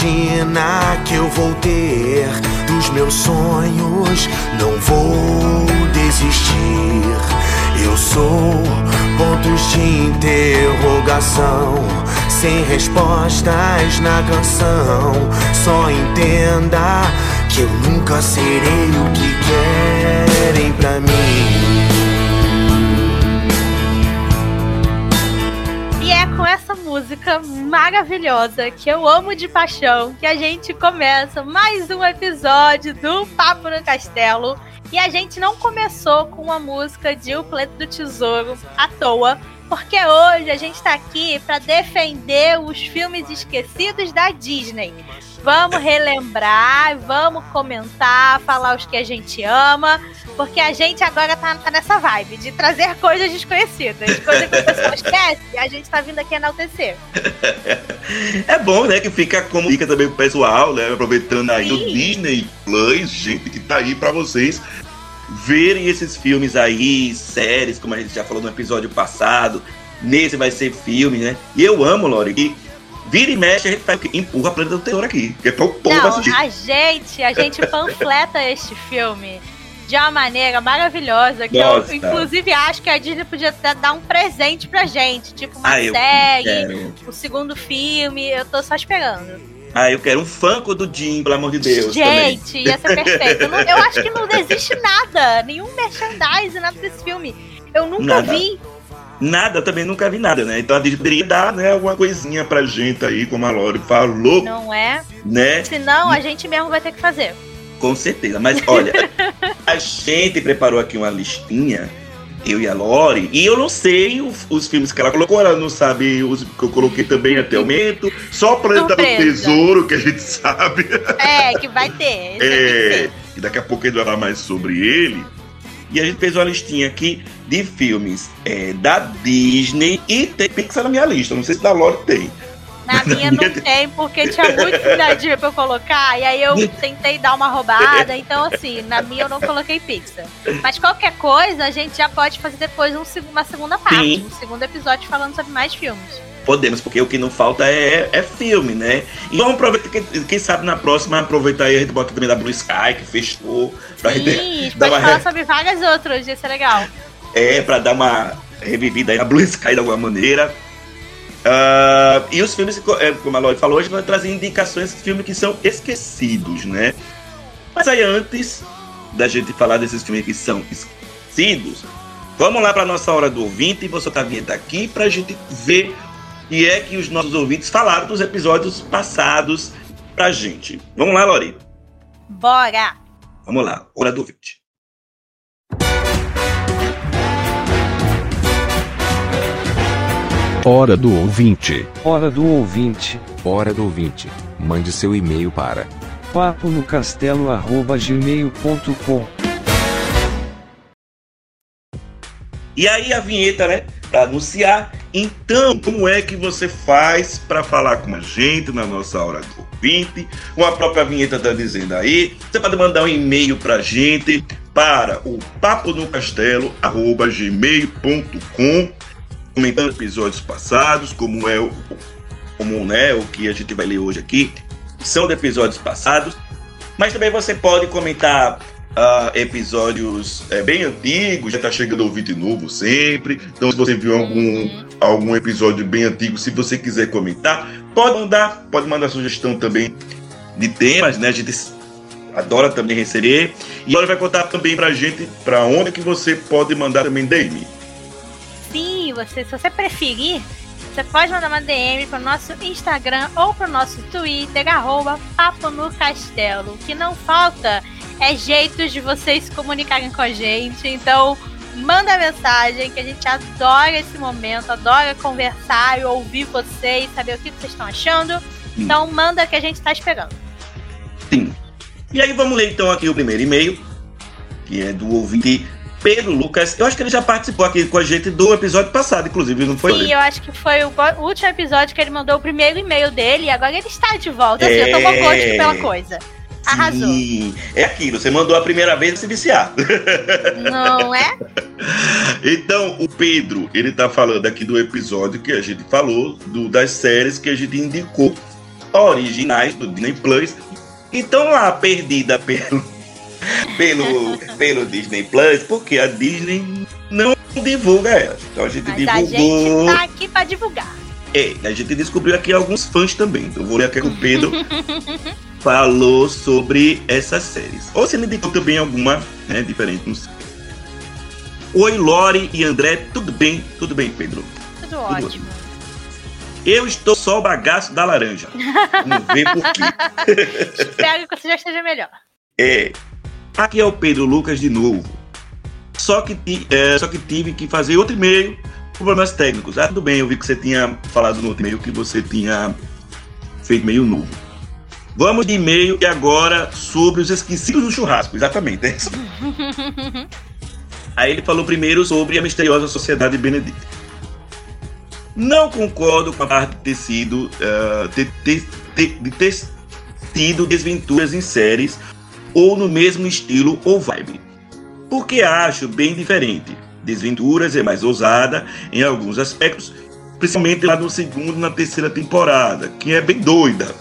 imagina que eu vou ter dos meus sonhos. Não vou desistir. Eu sou pontos de interrogação, sem respostas na canção. Só entenda que eu nunca serei o que querem pra mim. Música maravilhosa que eu amo de paixão que a gente começa mais um episódio do Papo no Castelo. E a gente não começou com a música de O Planeta do Tesouro à toa, porque hoje a gente está aqui para defender os filmes esquecidos da Disney. Vamos relembrar, vamos comentar, falar os que a gente ama, porque a gente agora tá, tá nessa vibe de trazer coisas desconhecidas, coisas que a pessoa esquece, a gente tá vindo aqui enaltecer. É bom, né, que fica como fica também o pessoal, né, aproveitando aí Sim. o Disney Plus, gente, que tá aí para vocês verem esses filmes aí, séries, como a gente já falou no episódio passado. Nesse vai ser filme, né? E eu amo, Lori, que vira e mexe, a gente faz, empurra a Planeta do Terror aqui. Que é pra o povo Não, assistir. A gente, a gente panfleta este filme de uma maneira maravilhosa que Nossa. eu, inclusive, acho que a Disney podia dar um presente pra gente, tipo uma ah, série, o segundo filme, eu tô só esperando. Ah, eu quero um Funko do Jim, pelo amor de Deus. Gente, também. ia ser perfeito. Eu, não, eu, acho que não existe nada, nenhum merchandise, nada desse filme. Eu nunca nada. vi. Nada, também nunca vi nada, né? Então a Disney poderia dar né, alguma coisinha pra gente aí, como a Lore falou. Não é? Né? Senão a gente mesmo vai ter que fazer. Com certeza. Mas olha, a gente preparou aqui uma listinha eu e a Lori, e eu não sei os, os, filmes que ela colocou, ela não sabe os que eu coloquei também até o momento, só Planeta do Tesouro, que a gente sabe. É, que vai ter. É, e daqui a pouco vai falar mais sobre ele. E a gente fez uma listinha aqui de filmes é, da Disney e tem Pixar na minha lista, não sei se da Lori tem. Na minha não tem, porque tinha muito filhadinho pra eu colocar, e aí eu tentei dar uma roubada, então assim, na minha eu não coloquei Pixar. Mas qualquer coisa, a gente já pode fazer depois um, uma segunda parte, Sim. um segundo episódio falando sobre mais filmes. Podemos, porque o que não falta é, é filme, né? E vamos aproveitar, quem, quem sabe na próxima aproveitar aí a gente bota também da Blue Sky, que fechou. Pra Sim, gente pode falar re... sobre várias outras, ia ser legal. É, pra dar uma revivida aí na Blue Sky de alguma maneira. Uh, e os filmes, é, como a Lori falou, hoje vai trazer indicações de filmes que são esquecidos, né? Mas aí antes da gente falar desses filmes que são esquecidos, vamos lá para nossa hora do ouvinte e vou soltar a vinheta aqui para a gente ver e é que os nossos ouvintes falaram dos episódios passados pra gente. Vamos lá, Lori? Bora! Vamos lá, hora do ouvinte. Hora do ouvinte. Hora do ouvinte. Hora do ouvinte. Mande seu e-mail para papo no castelo@gmail.com. E aí a vinheta, né, para anunciar. Então, como é que você faz para falar com a gente na nossa hora do ouvinte? Com a própria vinheta tá dizendo aí. Você pode mandar um e-mail para a gente para o papo no castelo gmail.com comentando episódios passados, como é o, como, né, o que a gente vai ler hoje aqui, são de episódios passados. Mas também você pode comentar uh, episódios é, bem antigos, já está chegando ouvinte novo sempre. Então, se você viu algum, algum episódio bem antigo, se você quiser comentar, pode mandar, pode mandar sugestão também de temas, né? A gente adora também receber. E agora vai contar também pra gente para onde que você pode mandar também DM você, se você preferir, você pode mandar uma DM para o nosso Instagram ou para o nosso Twitter, arroba Papo no Castelo. O que não falta é jeitos de vocês se comunicarem com a gente. Então, manda mensagem, que a gente adora esse momento, adora conversar e ouvir vocês, saber o que vocês estão achando. Então manda que a gente tá esperando. Sim. E aí vamos ler então aqui o primeiro e-mail, que é do ouvinte Pedro Lucas. Eu acho que ele já participou aqui com a gente do episódio passado, inclusive, não foi? Sim, eu acho que foi o último episódio que ele mandou o primeiro e-mail dele e agora ele está de volta. Assim, eu tô É. gosto pela coisa. Arrasou. Sim. É aquilo, você mandou a primeira vez se viciar. Não é? Então, o Pedro, ele tá falando aqui do episódio que a gente falou, do, das séries que a gente indicou, originais do Disney Plus. Então, lá, perdida pelo, pelo, pelo Disney Plus, porque a Disney não divulga ela. Então, a gente Mas a divulgou. gente tá aqui pra divulgar. É, a gente descobriu aqui alguns fãs também. Então, eu vou ler aqui que o Pedro falou sobre essas séries. Ou se ele indicou também alguma né, diferente, não sei. Oi, Lore e André, tudo bem? Tudo bem, Pedro? Tudo ótimo. Eu estou só o bagaço da laranja. Vamos ver por quê. Espero que você já esteja melhor. É. Aqui é o Pedro Lucas de novo. Só que, é, só que tive que fazer outro e-mail por problemas técnicos. Ah, tudo bem, eu vi que você tinha falado no outro e-mail que você tinha feito e-mail novo. Vamos de e-mail e agora sobre os esquecidos do churrasco. Exatamente, é isso. Aí ele falou primeiro sobre a misteriosa sociedade Benedict. Não concordo com a parte de ter sido eh, ter- ter- ter- de ter tido desventuras em séries ou no mesmo estilo ou vibe. Porque acho bem diferente. Desventuras é mais ousada em alguns aspectos, principalmente lá no segundo e na terceira temporada, que é bem doida.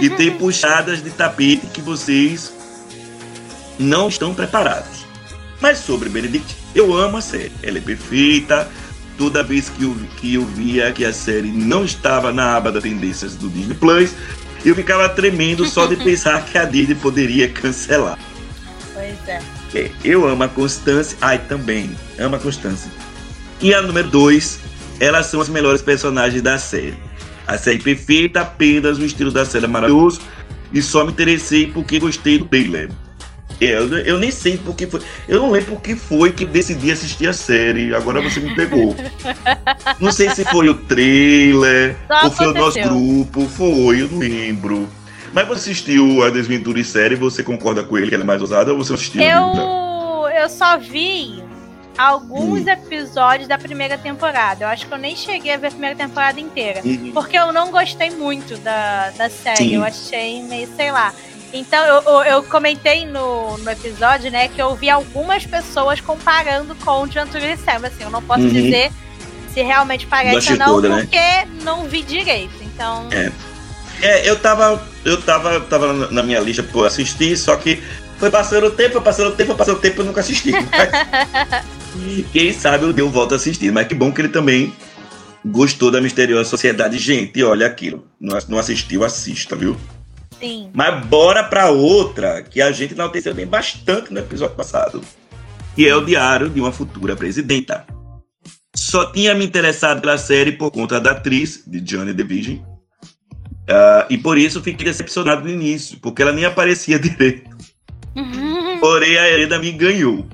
E tem puxadas de tapete que vocês não estão preparados. Mas sobre Benedict, eu amo a série. Ela é perfeita. Toda vez que eu, que eu via que a série não estava na aba das tendências do Disney Plus, eu ficava tremendo só de pensar que a Disney poderia cancelar. Pois é. Eu amo a Constância. Ai, também. Amo a Constância. E a número 2, elas são as melhores personagens da série. A série perfeita, apenas o estilo da série é maravilhoso. E só me interessei porque gostei do trailer. Eu, eu nem sei porque foi. Eu não lembro porque foi que decidi assistir a série. Agora você me pegou. Não sei se foi o trailer, Só ou foi o nosso grupo. Foi, eu não lembro. Mas você assistiu a Desventura em série você concorda com ele que ela é mais ousada ou você assistiu? Não. Eu, eu só vi alguns Hum. episódios da primeira temporada. Eu acho que eu nem cheguei a ver a primeira temporada inteira. Uhum. Porque eu não gostei muito da, da série. Sim. Eu achei meio, sei lá. Então, eu, eu, comentei no, no episódio, né, que eu vi algumas pessoas comparando com o de Sam. Assim, eu não posso Uhum. dizer se realmente parece ou não, toda, né? porque não vi direito. Então, É. É, eu tava. Eu tava, tava na- minha lista por assistir, só que foi passando o tempo, foi passando o tempo, foi passando o tempo eu nunca assisti. Mas, quem sabe eu deu volta a assistir. Mas que bom que ele também gostou da misteriosa sociedade. Gente, olha aquilo. Não, não assistiu, assista, viu? Sim. Mas bora pra outra que a gente enalteceu bem bastante no episódio passado. Que é o Diário de uma Futura Presidenta. Só tinha me interessado pela série por conta da atriz, de Johnny the Virgin. Ah, e por isso fiquei decepcionado no início, porque ela nem aparecia direito. Porém, a Helena me ganhou.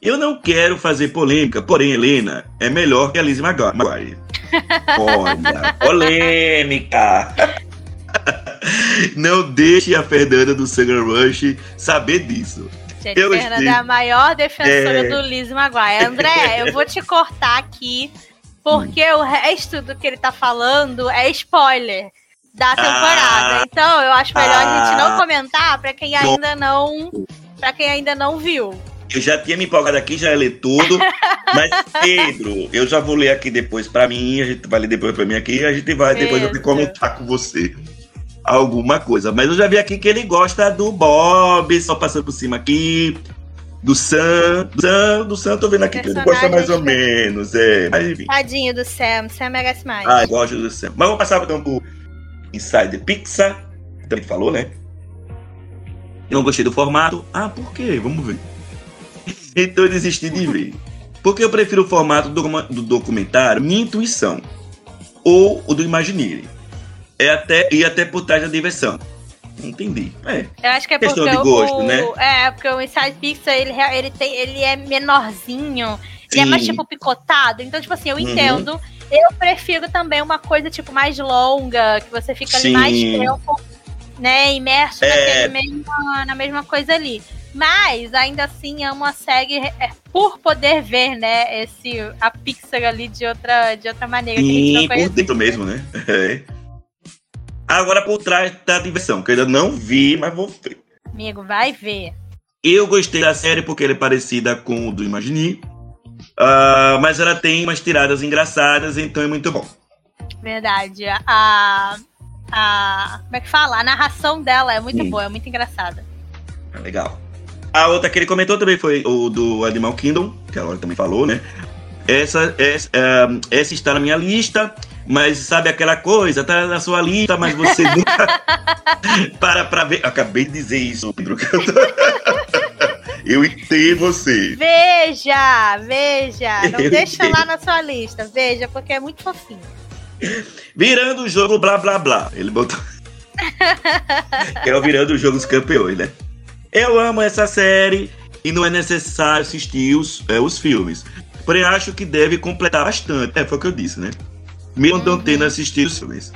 Eu não quero fazer polêmica, porém, Helena é melhor que a Lizzie Maguire. Olha, polêmica! Não deixe a Fernanda do Sugar Rush saber disso. Gente, Eu Fernanda é a maior defensora É. do Liz Maguire. André, eu vou te cortar aqui, porque o resto do que ele tá falando é spoiler da temporada. Ah. então, eu acho melhor a gente Ah. não comentar pra quem ainda não. para quem ainda não viu. Eu já tinha me empolgado aqui, já ia ler tudo. Mas, Pedro, eu já vou ler aqui depois pra mim, a gente vai ler depois pra mim aqui, e a gente vai depois eu vou comentar com você alguma coisa. Mas eu já vi aqui que ele gosta do Bob, só passando por cima aqui. Do Sam, do Sam, do Sam, tô vendo aqui que ele gosta mais ou menos, é. Mas enfim. Tadinho do Sam, Sam merece mais. Ah, eu gosto do Sam. Mas vamos passar então pro Inside Pixar. Também falou, né? Eu não gostei do formato. Ah, por quê? Vamos ver. então eu desisti de ver. Porque eu prefiro o formato do, do documentário Minha Intuição. Ou o do Imagineering. É até, e até por trás da diversão. Entendi. É. Eu acho que é Questão porque de gosto, o, né? É, porque o Inside Pixel, ele, ele, tem, ele é menorzinho, ele é mais, Sim. tipo, picotado. Então, tipo assim, eu Uhum. entendo. Eu prefiro também uma coisa, tipo, mais longa, que você fica ali mais Sim. tempo, né, imerso É. mesma, na mesma coisa ali. Mas, ainda assim, é uma série é, por poder ver, né, esse, a Pixar ali de outra, de outra maneira. a Sim, por dentro mesmo, né? É. Agora por trás da diversão, que eu ainda não vi, mas vou ver. Amigo, vai ver. Eu gostei da série porque ela é parecida com o do Imagine. Ah, mas ela tem umas tiradas engraçadas, então é muito bom. Verdade. A. a como é que fala? A narração dela é muito Hum. boa, é muito engraçada. Ah, Legal. A outra que ele comentou também foi o do Animal Kingdom, que a Laura também falou, né? Essa, essa, ah, essa está na minha lista, mas sabe aquela coisa? Tá na sua lista, mas você nunca para pra ver. Acabei de dizer isso, Pedro. Eu entendo você. Veja, veja. Não Eu deixa entendo. lá na sua lista. Veja, porque é muito fofinho. Virando o jogo, blá blá blá. Ele botou. que é o virando o jogo dos campeões, né? Eu amo essa série e não é necessário assistir os, é, os filmes. Porém, acho que deve completar bastante. É, foi o que eu disse, né? Mesmo não tendo assistido os filmes.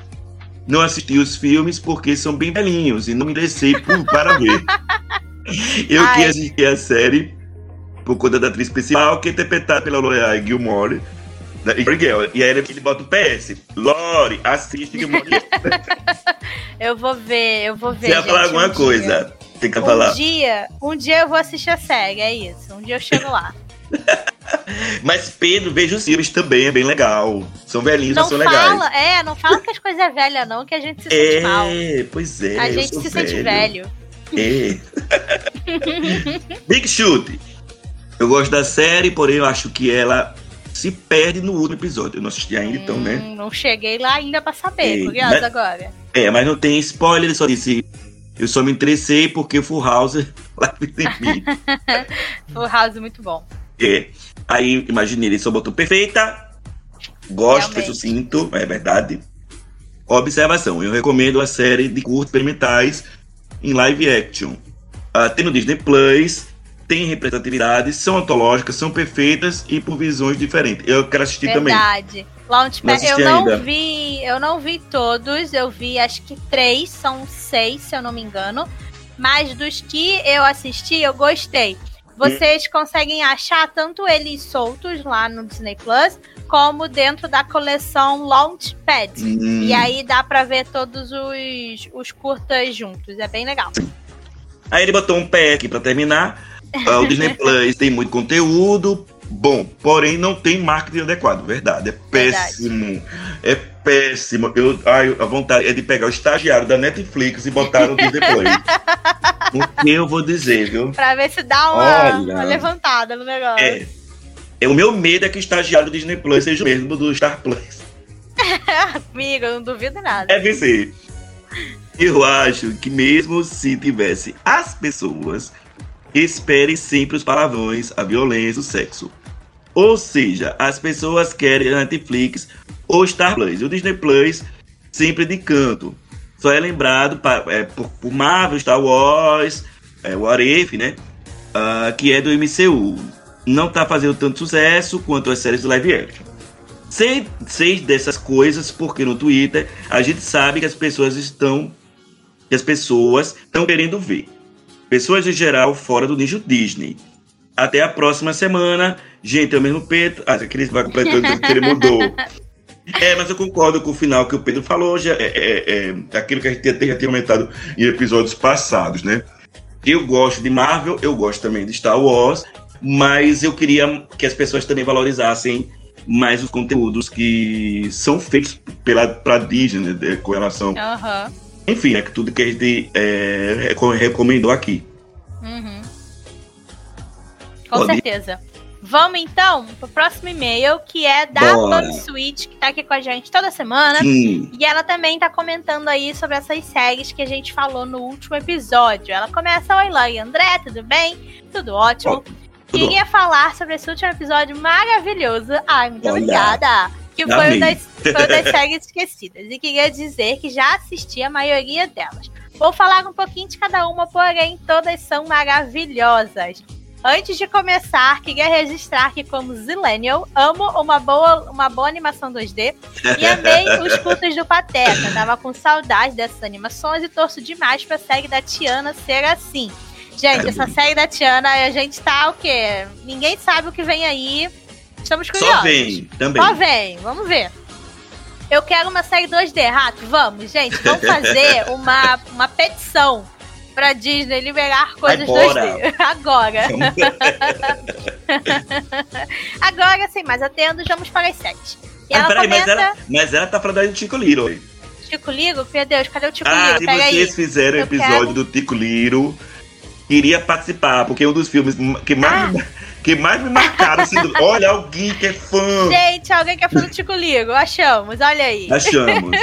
Não assisti os filmes porque são bem velhinhos e não me por, para ver. Eu Ai. que assisti a série por conta da atriz principal, que é interpretada pela Lorelai Gilmore. E aí ele, bota o PS. Lore, assiste Gilmore. Eu vou ver, eu vou ver. Você ia falar alguma um coisa? Tem que Dia. Um falar. dia, um dia eu vou assistir a série, é isso. Um dia eu chego lá. Mas Pedro, veja os filmes também, é bem legal. São velhinhos, Não mas são legais. fala, é, não fala que as coisas é velha, não, que a gente se sente mal. É, pois é. A gente se sente velho. É. Big Shoot. Eu gosto da série, porém eu acho que ela se perde no último episódio. Eu não assisti ainda, então, né? Hum, Não cheguei lá ainda pra saber, Ei, curiosa mas- agora. É, mas não tem spoiler, ele só disse. Eu só me interessei porque Full House lá em mim. Full House muito bom. É. Aí, imaginei, ele só botou perfeita. Gosto, foi Realmente. sucinto, é verdade. Observação, eu recomendo a série de curtos experimentais em live action. Ah, tem no Disney Plus, tem representatividade, são antológicas, são perfeitas e por visões diferentes. Eu quero assistir também. Verdade. Launchpad, eu não ainda. vi, eu não vi todos, eu vi acho que três, são seis, se eu não me engano. Mas dos que eu assisti, eu gostei. Vocês conseguem achar tanto eles soltos lá no Disney Plus, como dentro da coleção Launchpad. Hum, E aí dá pra ver todos os, os curtas juntos. É bem legal. Aí ele botou um pé aqui pra terminar. Ah, o Disney Plus tem muito conteúdo bom, porém não tem marketing adequado, verdade. É péssimo. É péssimo. Eu, ai, a vontade é de pegar o estagiário da Netflix e botar no Disney Plus. o que eu vou dizer, viu? Pra ver se dá uma, Olha. uma levantada no negócio. É. é. O meu medo é que o estagiário do Disney Plus seja o mesmo do Star Plus. Amigo, eu não duvido nada. Deve ser. Eu acho que mesmo se tivesse as pessoas, espere sempre os palavrões, a violência, o sexo. Ou seja, as pessoas querem a Netflix ou Star Plus. O Disney Plus sempre de canto. Só é lembrado pa- é, por, por Marvel, Star Wars, é, What If, né? Ah, que é do MCU. Não tá fazendo tanto sucesso quanto as séries do live action. Sei, sei dessas coisas porque no Twitter a gente sabe que as pessoas estão que as pessoas estão querendo ver. Pessoas em geral fora do nicho Disney. Até a próxima semana. Gente, é o mesmo Pedro. Ah, aquele vai completando que ele mudou. É, mas eu concordo com o final que o Pedro falou. Já é, é, é aquilo que a gente até já tinha comentado em episódios passados, né? Eu gosto de Marvel, eu gosto também de Star Wars, mas eu queria que as pessoas também valorizassem mais os conteúdos que são feitos pela pra Disney, né, com relação Aham. Enfim, é que tudo que a gente é, reco- recomendou aqui. Uhum. Com Pode certeza. Vamos então pro próximo e-mail, que é da Bora. Switch, que tá aqui com a gente toda semana. Sim. E ela também tá comentando aí sobre essas séries que a gente falou no último episódio. Ela começa, oi Lá e André, tudo bem? Tudo ótimo. tudo Queria falar sobre esse último episódio maravilhoso. Ai, muito Olha. obrigada. Que foi das, foi das séries esquecidas. E queria dizer que já assisti a maioria delas. Vou falar um pouquinho de cada uma, porém todas são maravilhosas. Antes de começar, queria registrar que, como Zillennial, amo uma boa, uma boa animação 2D e amei os cultos do Pateta. Tava com saudade dessas animações e torço demais pra série da Tiana ser assim. Gente, essa série da Tiana, a gente tá o quê? Ninguém sabe o que vem aí. Estamos curiosos. Só vem, também. Só vem, vamos ver. Eu quero uma série 2D, rato. Vamos, gente, vamos fazer uma, uma petição pra Disney liberar coisas Agora. 2D. Agora. Agora, sem mais atendos, vamos para as sete. E Ah, ela peraí, mas comenta... ela, mas ela tá falando aí do Tico Liro. Tico Ligo? Meu Deus, cadê o Tico Ah, Ligo? se Pega vocês aí. fizeram o episódio quero. do Tico Liro, queria participar, porque é um dos filmes que mais, me- que mais me marcaram. Assim, olha, alguém que é fã. Gente, alguém quer falar do Tico Ligo? Achamos, olha aí. Achamos.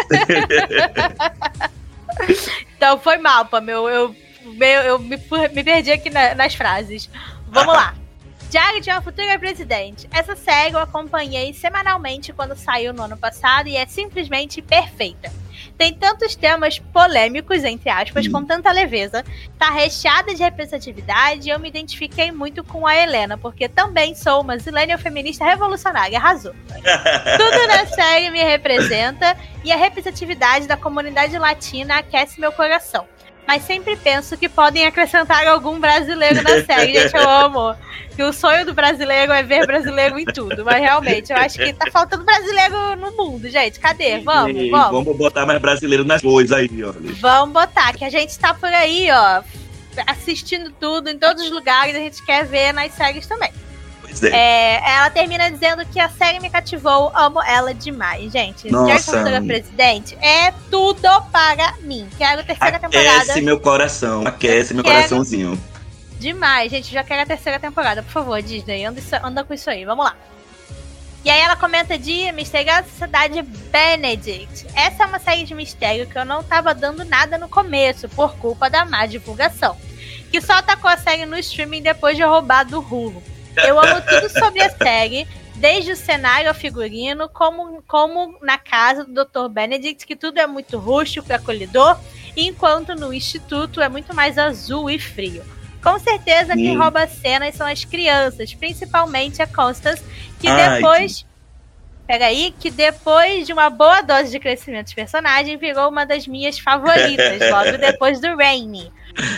Então foi mal, Pam. Eu, eu, eu, me, me perdi aqui na- nas frases. Vamos lá. Diário de uma Futura Presidente. Essa série eu acompanhei semanalmente quando saiu no ano passado e é simplesmente perfeita. Tem tantos temas polêmicos, entre aspas, com tanta leveza. Tá recheada de representatividade e eu me identifiquei muito com a Helena, porque também sou uma zilênia feminista revolucionária. Arrasou. Tudo na série me representa e a representatividade da comunidade latina aquece meu coração. Mas sempre penso que podem acrescentar algum brasileiro na série. Gente, eu amo. Que o sonho do brasileiro é ver brasileiro em tudo. Mas realmente, eu acho que tá faltando brasileiro no mundo, gente. Cadê? Vamos, Ei, vamos. Vamos botar mais brasileiro nas coisas aí, olha. Vamos botar, que a gente tá por aí, ó, assistindo tudo em todos os lugares. A gente quer ver nas séries também. É. É, ela termina dizendo que a série me cativou, amo ela demais, gente. Nossa. Jerry Futura Presidente é tudo para mim. Quero a terceira temporada. Aquece meu coração, aquece meu Quero. coraçãozinho. Demais, gente. Já quero a terceira temporada. Por favor, Disney, anda, isso- anda com isso aí. Vamos lá. E aí ela comenta de Misteriosa Cidade Benedict. Essa é uma série de mistério que eu não tava dando nada no começo, por culpa da má divulgação. Que só atacou a série no streaming depois de roubar do Hulu. Eu amo tudo sobre a série, desde o cenário ao figurino, como, como na casa do Dr. Benedict, que tudo é muito rústico e acolhedor, enquanto no Instituto é muito mais azul e frio. Com certeza quem Sim. rouba as cenas são as crianças, principalmente a Constance, que Ai, depois. Peraí, que depois de uma boa dose de crescimento de personagem, virou uma das minhas favoritas, logo depois do Rainy.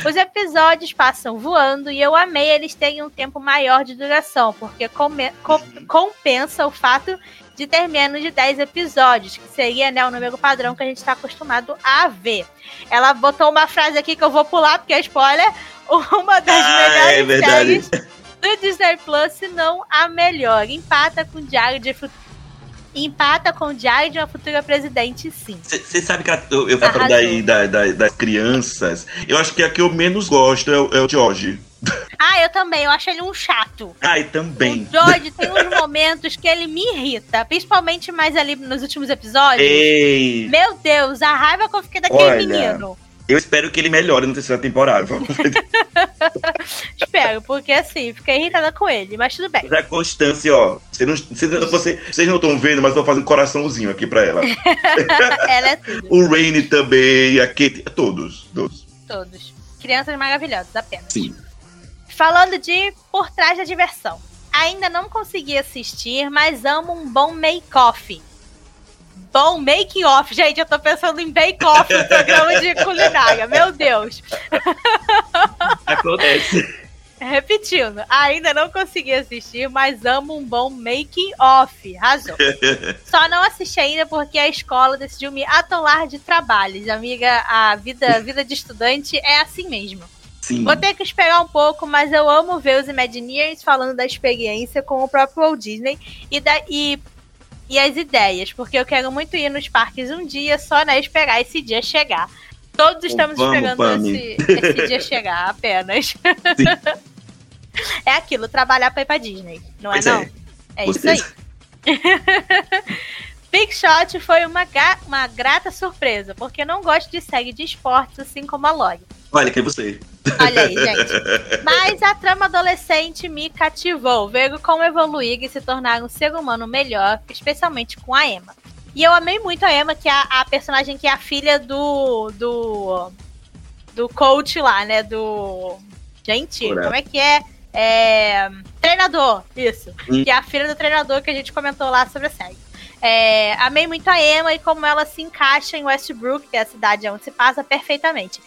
Os episódios passam voando e eu amei eles terem um tempo maior de duração, porque come- co- compensa o fato de ter menos de 10 episódios, que seria né, o número padrão que a gente está acostumado a ver. Ela botou uma frase aqui que eu vou pular, porque é spoiler. Uma das Ah, melhores é séries do Disney Plus, se não a melhor. Empata com o Diário de Fu- Empata com o Diário de uma Futura Presidente, sim. Você sabe que a- eu, eu falo daí da, da- das crianças. Eu acho que a que eu menos gosto é, o- é o George. Ah, eu também, eu acho ele um chato. Ai, também. O George tem uns momentos que ele me irrita, principalmente mais ali nos últimos episódios. Ei, Meu Deus, a raiva que eu fiquei daquele Olha. menino. Eu espero que ele melhore na terceira temporada. Espero, porque assim, fiquei irritada com ele, mas tudo bem. Mas a Constância, ó. Vocês não, vocês, você- vocês não estão vendo, mas eu tô fazendo coraçãozinho aqui pra ela. Ela é tudo, O Rainy também, a Kate, todos, todos. todos. Crianças maravilhosas, apenas. Sim. Falando de Por Trás da Diversão. Ainda não consegui assistir, mas amo um bom make-off. Bom make-off. Gente, eu tô pensando em bake-off no programa de culinária. Meu Deus. Acontece. Repetindo, ainda não consegui assistir, mas amo um bom make-off. Razão. Só não assisti ainda porque a escola decidiu me atolar de trabalhos. Amiga, a vida, a vida de estudante é assim mesmo. Sim. Vou ter que esperar um pouco, mas eu amo ver os Imagineers falando da experiência com o próprio Walt Disney e, da, e, e as ideias, porque eu quero muito ir nos parques um dia, só né, esperar esse dia chegar. Todos estamos Vamos, esperando esse, esse dia chegar, apenas. é aquilo, trabalhar pra ir pra Disney, não Pois é é. não? É Você- isso aí. Big Shot foi uma, uma grata surpresa, porque eu não gosto de série de esportes assim como a Log. Olha, quem é você? Olha aí, gente. Mas a trama adolescente me cativou, ver como evoluir e se tornar um ser humano melhor, especialmente com a Emma. E eu amei muito a Emma, que é a, a personagem que é a filha do. do. do coach lá, né? Do. Gente, como é que é? É. Treinador, isso. Hum. Que é a filha do treinador que a gente comentou lá sobre a série. É, amei muito a Emma e como ela se encaixa em Westbrook, que é a cidade onde se passa perfeitamente.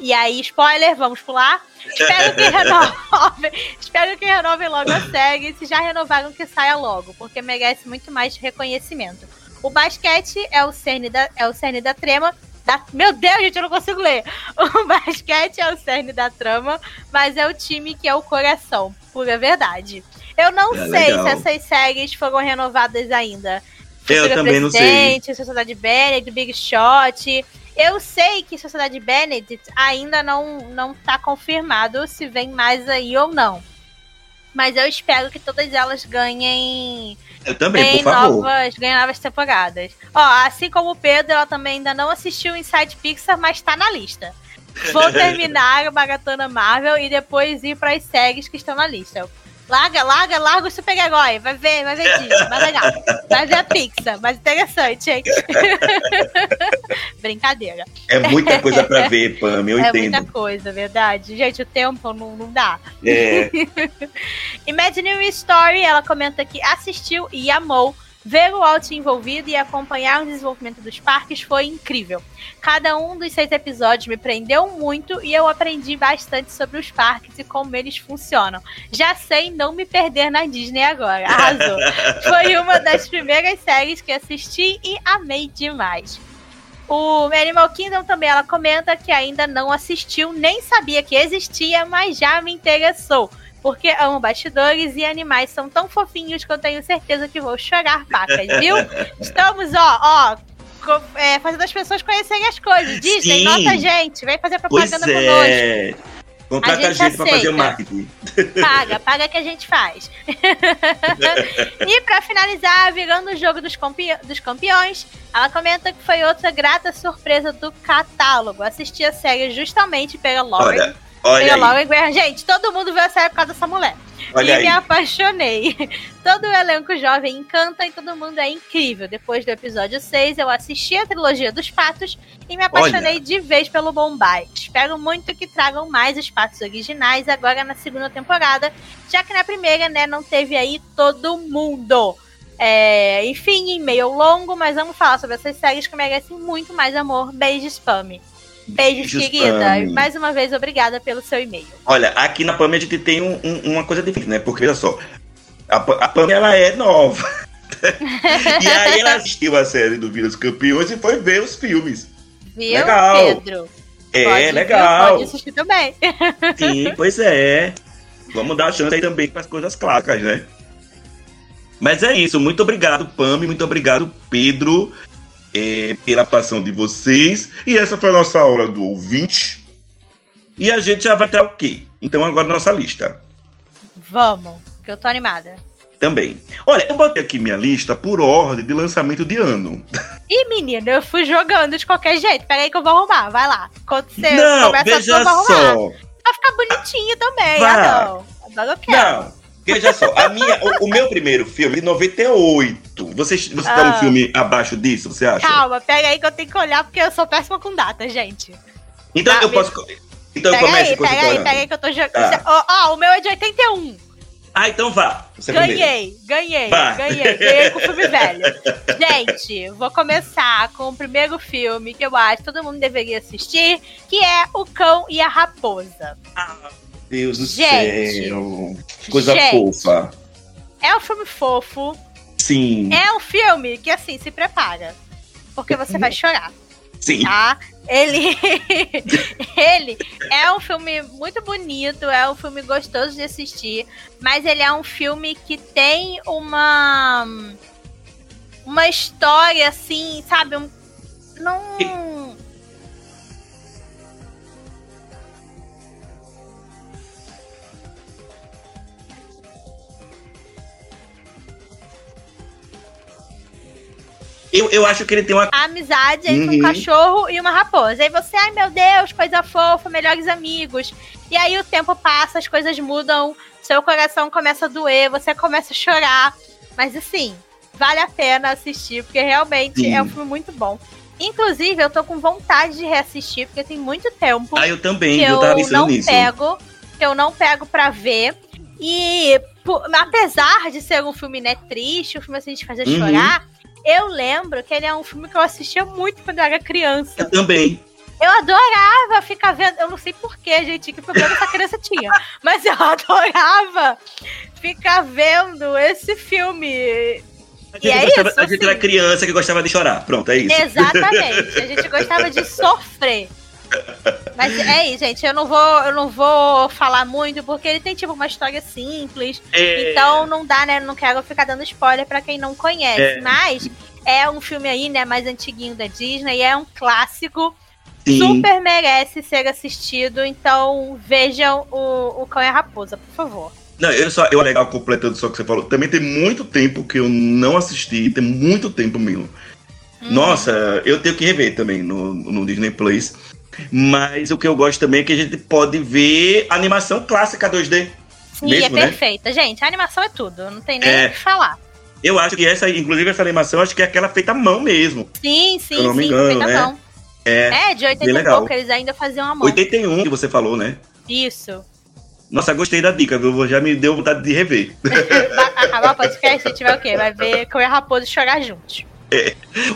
E aí, spoiler, vamos pular. Espero que renovem. espero que renovem logo a série. E se já renovaram, que saia logo, porque merece muito mais reconhecimento. O basquete é o cerne da, é o cerne da trama. Da, meu Deus, gente, eu não consigo ler. O basquete é o cerne da trama, mas é o time que é o coração. Pura verdade. Eu não É, sei legal. se essas séries foram renovadas ainda. Eu Futura também não sei. Sociedade Benedict, Big Shot. Eu sei que Sociedade Benedict ainda não, não tá confirmado se vem mais aí ou não. Mas eu espero que todas elas ganhem, Eu também, ganhem, por favor. novas, ganhem novas temporadas. Ó, assim como o Pedro, ela também ainda não assistiu Inside Pixar, mas tá na lista. Vou terminar a Maratona Marvel e depois ir para as séries que estão na lista. Larga, larga, larga o super-herói. Vai ver, vai ver Disney, mais legal. Vai ver a Pixar, mais interessante, hein? Brincadeira. É muita coisa pra ver, Pam, eu é entendo. muita coisa, verdade. Gente, o tempo não, não dá. É, Imagineering Story, ela comenta que assistiu e amou. Ver o Alt envolvido e acompanhar o desenvolvimento dos parques foi incrível. Cada um dos seis episódios me prendeu muito e eu aprendi bastante sobre os parques e como eles funcionam. Já sei não me perder na Disney agora. Arrasou. Foi uma das primeiras séries que assisti e amei demais. O Animal Kingdom também ela comenta que ainda não assistiu, nem sabia que existia, mas já me interessou. Porque amo bastidores e animais são tão fofinhos que eu tenho certeza que vou chorar pacas, viu? Estamos, ó, ó, é, fazendo as pessoas conhecerem as coisas. Disney, Sim. nota gente, vem fazer pois propaganda conosco. é. Contrata A a gente gente, pra fazer o marketing. Paga, paga que a gente faz. e pra finalizar, virando o jogo dos, campe- dos campeões, ela comenta que foi outra grata surpresa do catálogo. Assisti a série justamente pela Lauren. Olha, olha pela aí, Graham. Gente, todo mundo viu a série por causa dessa mulher. olha e aí. me apaixonei. Todo o elenco jovem encanta e todo mundo é incrível. Depois do episódio 6, eu assisti a trilogia dos patos e me apaixonei de vez pelo Bombay. Espero muito que tragam mais os patos originais agora na segunda temporada, já que na primeira, né, não teve aí todo mundo. É, enfim, e-mail longo, mas vamos falar sobre essas séries que merecem muito mais amor. Beijos, Pami. Beijos, Beijos, querida. Pami. E mais uma vez, obrigada pelo seu e-mail. Olha, aqui na PAM a gente tem um- um- uma coisa diferente, né? Porque, olha só, a, a PAM, ela é nova. e aí ela assistiu a série do dos Campeões e foi ver os filmes. Viu, Legal. Pedro? É, Pode, legal. Pode assistir também. Sim, pois é. Vamos dar chance aí também para as coisas clássicas, né? Mas é isso. Muito obrigado, Pami. Muito obrigado, Pedro, eh, pela paixão de vocês. E essa foi a nossa aula do ouvinte. E a gente já vai ter o quê? Então, agora nossa lista Vamos, que eu tô animada. também. Olha, eu botei aqui minha lista por ordem de lançamento de ano. Ih, menino, eu fui jogando de qualquer jeito. Peraí que eu vou arrumar. Vai lá. Quando você Não, veja só. Vai ficar bonitinho também. Vai. Ah, não. Agora eu quero. Não, veja só. A minha, o, o meu primeiro filme é de 98. Você, você tá Ah. um filme abaixo disso, você acha? Calma, pega aí que eu tenho que olhar porque eu sou péssima com data, gente. Então Tá, eu me- posso. Então eu Pega começo aí, pega aí, pega aí que eu tô jogando. Tá. Ó, ó, o meu é de 81. Ah, então vá. Primeiro. Ganhei, ganhei, ganhei, ganhei com o filme velho. Gente, vou começar com o primeiro filme que eu acho que todo mundo deveria assistir, que é O Cão e a Raposa. Deus do Gente. céu. Coisa Gente. fofa. É um filme fofo, Sim. é um filme que, assim, se prepara, porque você vai chorar, Sim. tá? Ele, ele é um filme muito bonito, é um filme gostoso de assistir, mas ele é um filme que tem uma uma história assim, sabe, um, não Eu, eu acho que ele tem uma. a amizade entre um Uhum. cachorro e uma raposa. Aí você, ai meu Deus, coisa fofa, melhores amigos. E aí o tempo passa, as coisas mudam, seu coração começa a doer, você começa a chorar. Mas assim, vale a pena assistir, porque realmente Sim. é um filme muito bom. Inclusive, eu tô com vontade de reassistir, porque tem muito tempo Ah, eu também, que eu eu tava pensando não nisso. pego, que eu não pego pra ver. E pô, apesar de ser um filme né, triste, um filme assim de fazer Uhum. chorar, eu lembro que ele é um filme que eu assistia muito quando eu era criança. Eu também. Eu adorava ficar vendo. Eu não sei porquê, gente, que problema essa criança tinha. Mas eu adorava ficar vendo esse filme. A E gente, é gostava- isso, a gente assim. era criança que gostava de chorar. Pronto, é isso. Exatamente. A gente gostava de sofrer. Mas é isso, gente. Eu não vou, eu não vou falar muito, porque ele tem tipo uma história simples. É, Então não dá, né? Não quero ficar dando spoiler pra quem não conhece. É. Mas é um filme aí, né, mais antiguinho da Disney, é um clássico. sim. Super merece ser assistido. Então vejam o, o Cão e a Raposa, por favor. Não, eu só, eu legal completando só o que você falou. Também tem muito tempo que eu não assisti, tem muito tempo mesmo. Hum. Nossa, eu tenho que rever também no, no Disney Plus. Mas o que eu gosto também é que a gente pode ver animação clássica 2D. Sim, mesmo, é né? perfeita. Gente, a animação é tudo. Não tem nem É. o que falar. Eu acho que essa, inclusive essa animação, acho que é aquela feita à mão mesmo. Sim, sim, eu não me sim. engano, feita à é. mão. É, É, de 80 e pouco, eles ainda faziam a mão. 81 que você falou, né? Isso. Nossa, gostei da dica, viu? Já me deu vontade de rever. Acabar o podcast, a gente vai o quê? Vai ver Cão a Raposa chorar juntos.